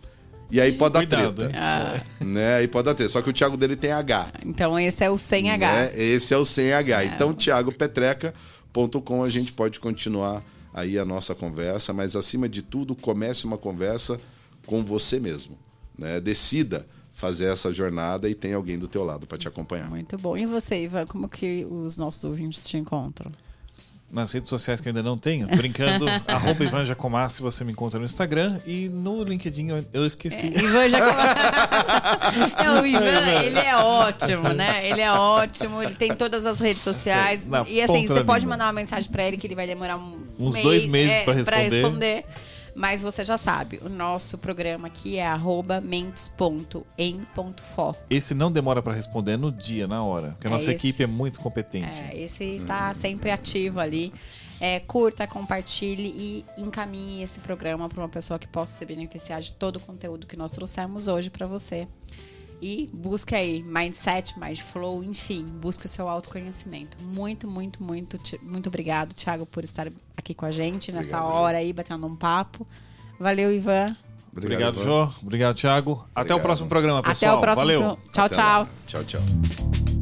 E aí pode dar Cuidado, treta. Ah. Né? Aí pode dar treta. Só que o Thiago dele tem H. Então esse é o sem H. Né? Esse é o sem H. É. Então, thiagopetreca.com a gente pode continuar aí a nossa conversa, mas acima de tudo, comece uma conversa com você mesmo. Né? Decida fazer essa jornada e tem alguém do teu lado para te acompanhar. Muito bom. E você, Ivan, como que os nossos ouvintes te encontram? nas redes sociais que eu ainda não tenho, brincando, [LAUGHS] arroba Ivan Jacomassi, você me encontra no Instagram e no LinkedIn eu, eu esqueci. Ivan já é, [LAUGHS] o Ivan, ele é ótimo, né? Ele é ótimo, ele tem todas as redes sociais. Na e assim, você pode língua. mandar uma mensagem pra ele que ele vai demorar um Uns mês, dois meses é, pra responder. responder. Mas você já sabe, o nosso programa aqui é arroba mentes.em.fo. Esse não demora pra responder é no dia, na hora, porque a É nossa esse. equipe é muito competente. É, esse tá sempre ativo ali. É, curta, compartilhe e encaminhe esse programa para uma pessoa que possa se beneficiar de todo o conteúdo que nós trouxemos hoje para você. E busque aí mindset, mindflow, enfim, busque o seu autoconhecimento. Muito, muito, muito, muito obrigado, Thiago, por estar aqui com a gente nessa Obrigado, hora aí, batendo um papo. Valeu, Ivan. Obrigado. Jô. Obrigado, Thiago. Até o Obrigado. próximo programa, Até pessoal. o próximo. Valeu. pro- Tchau, Até tchau. lá. Tchau, tchau.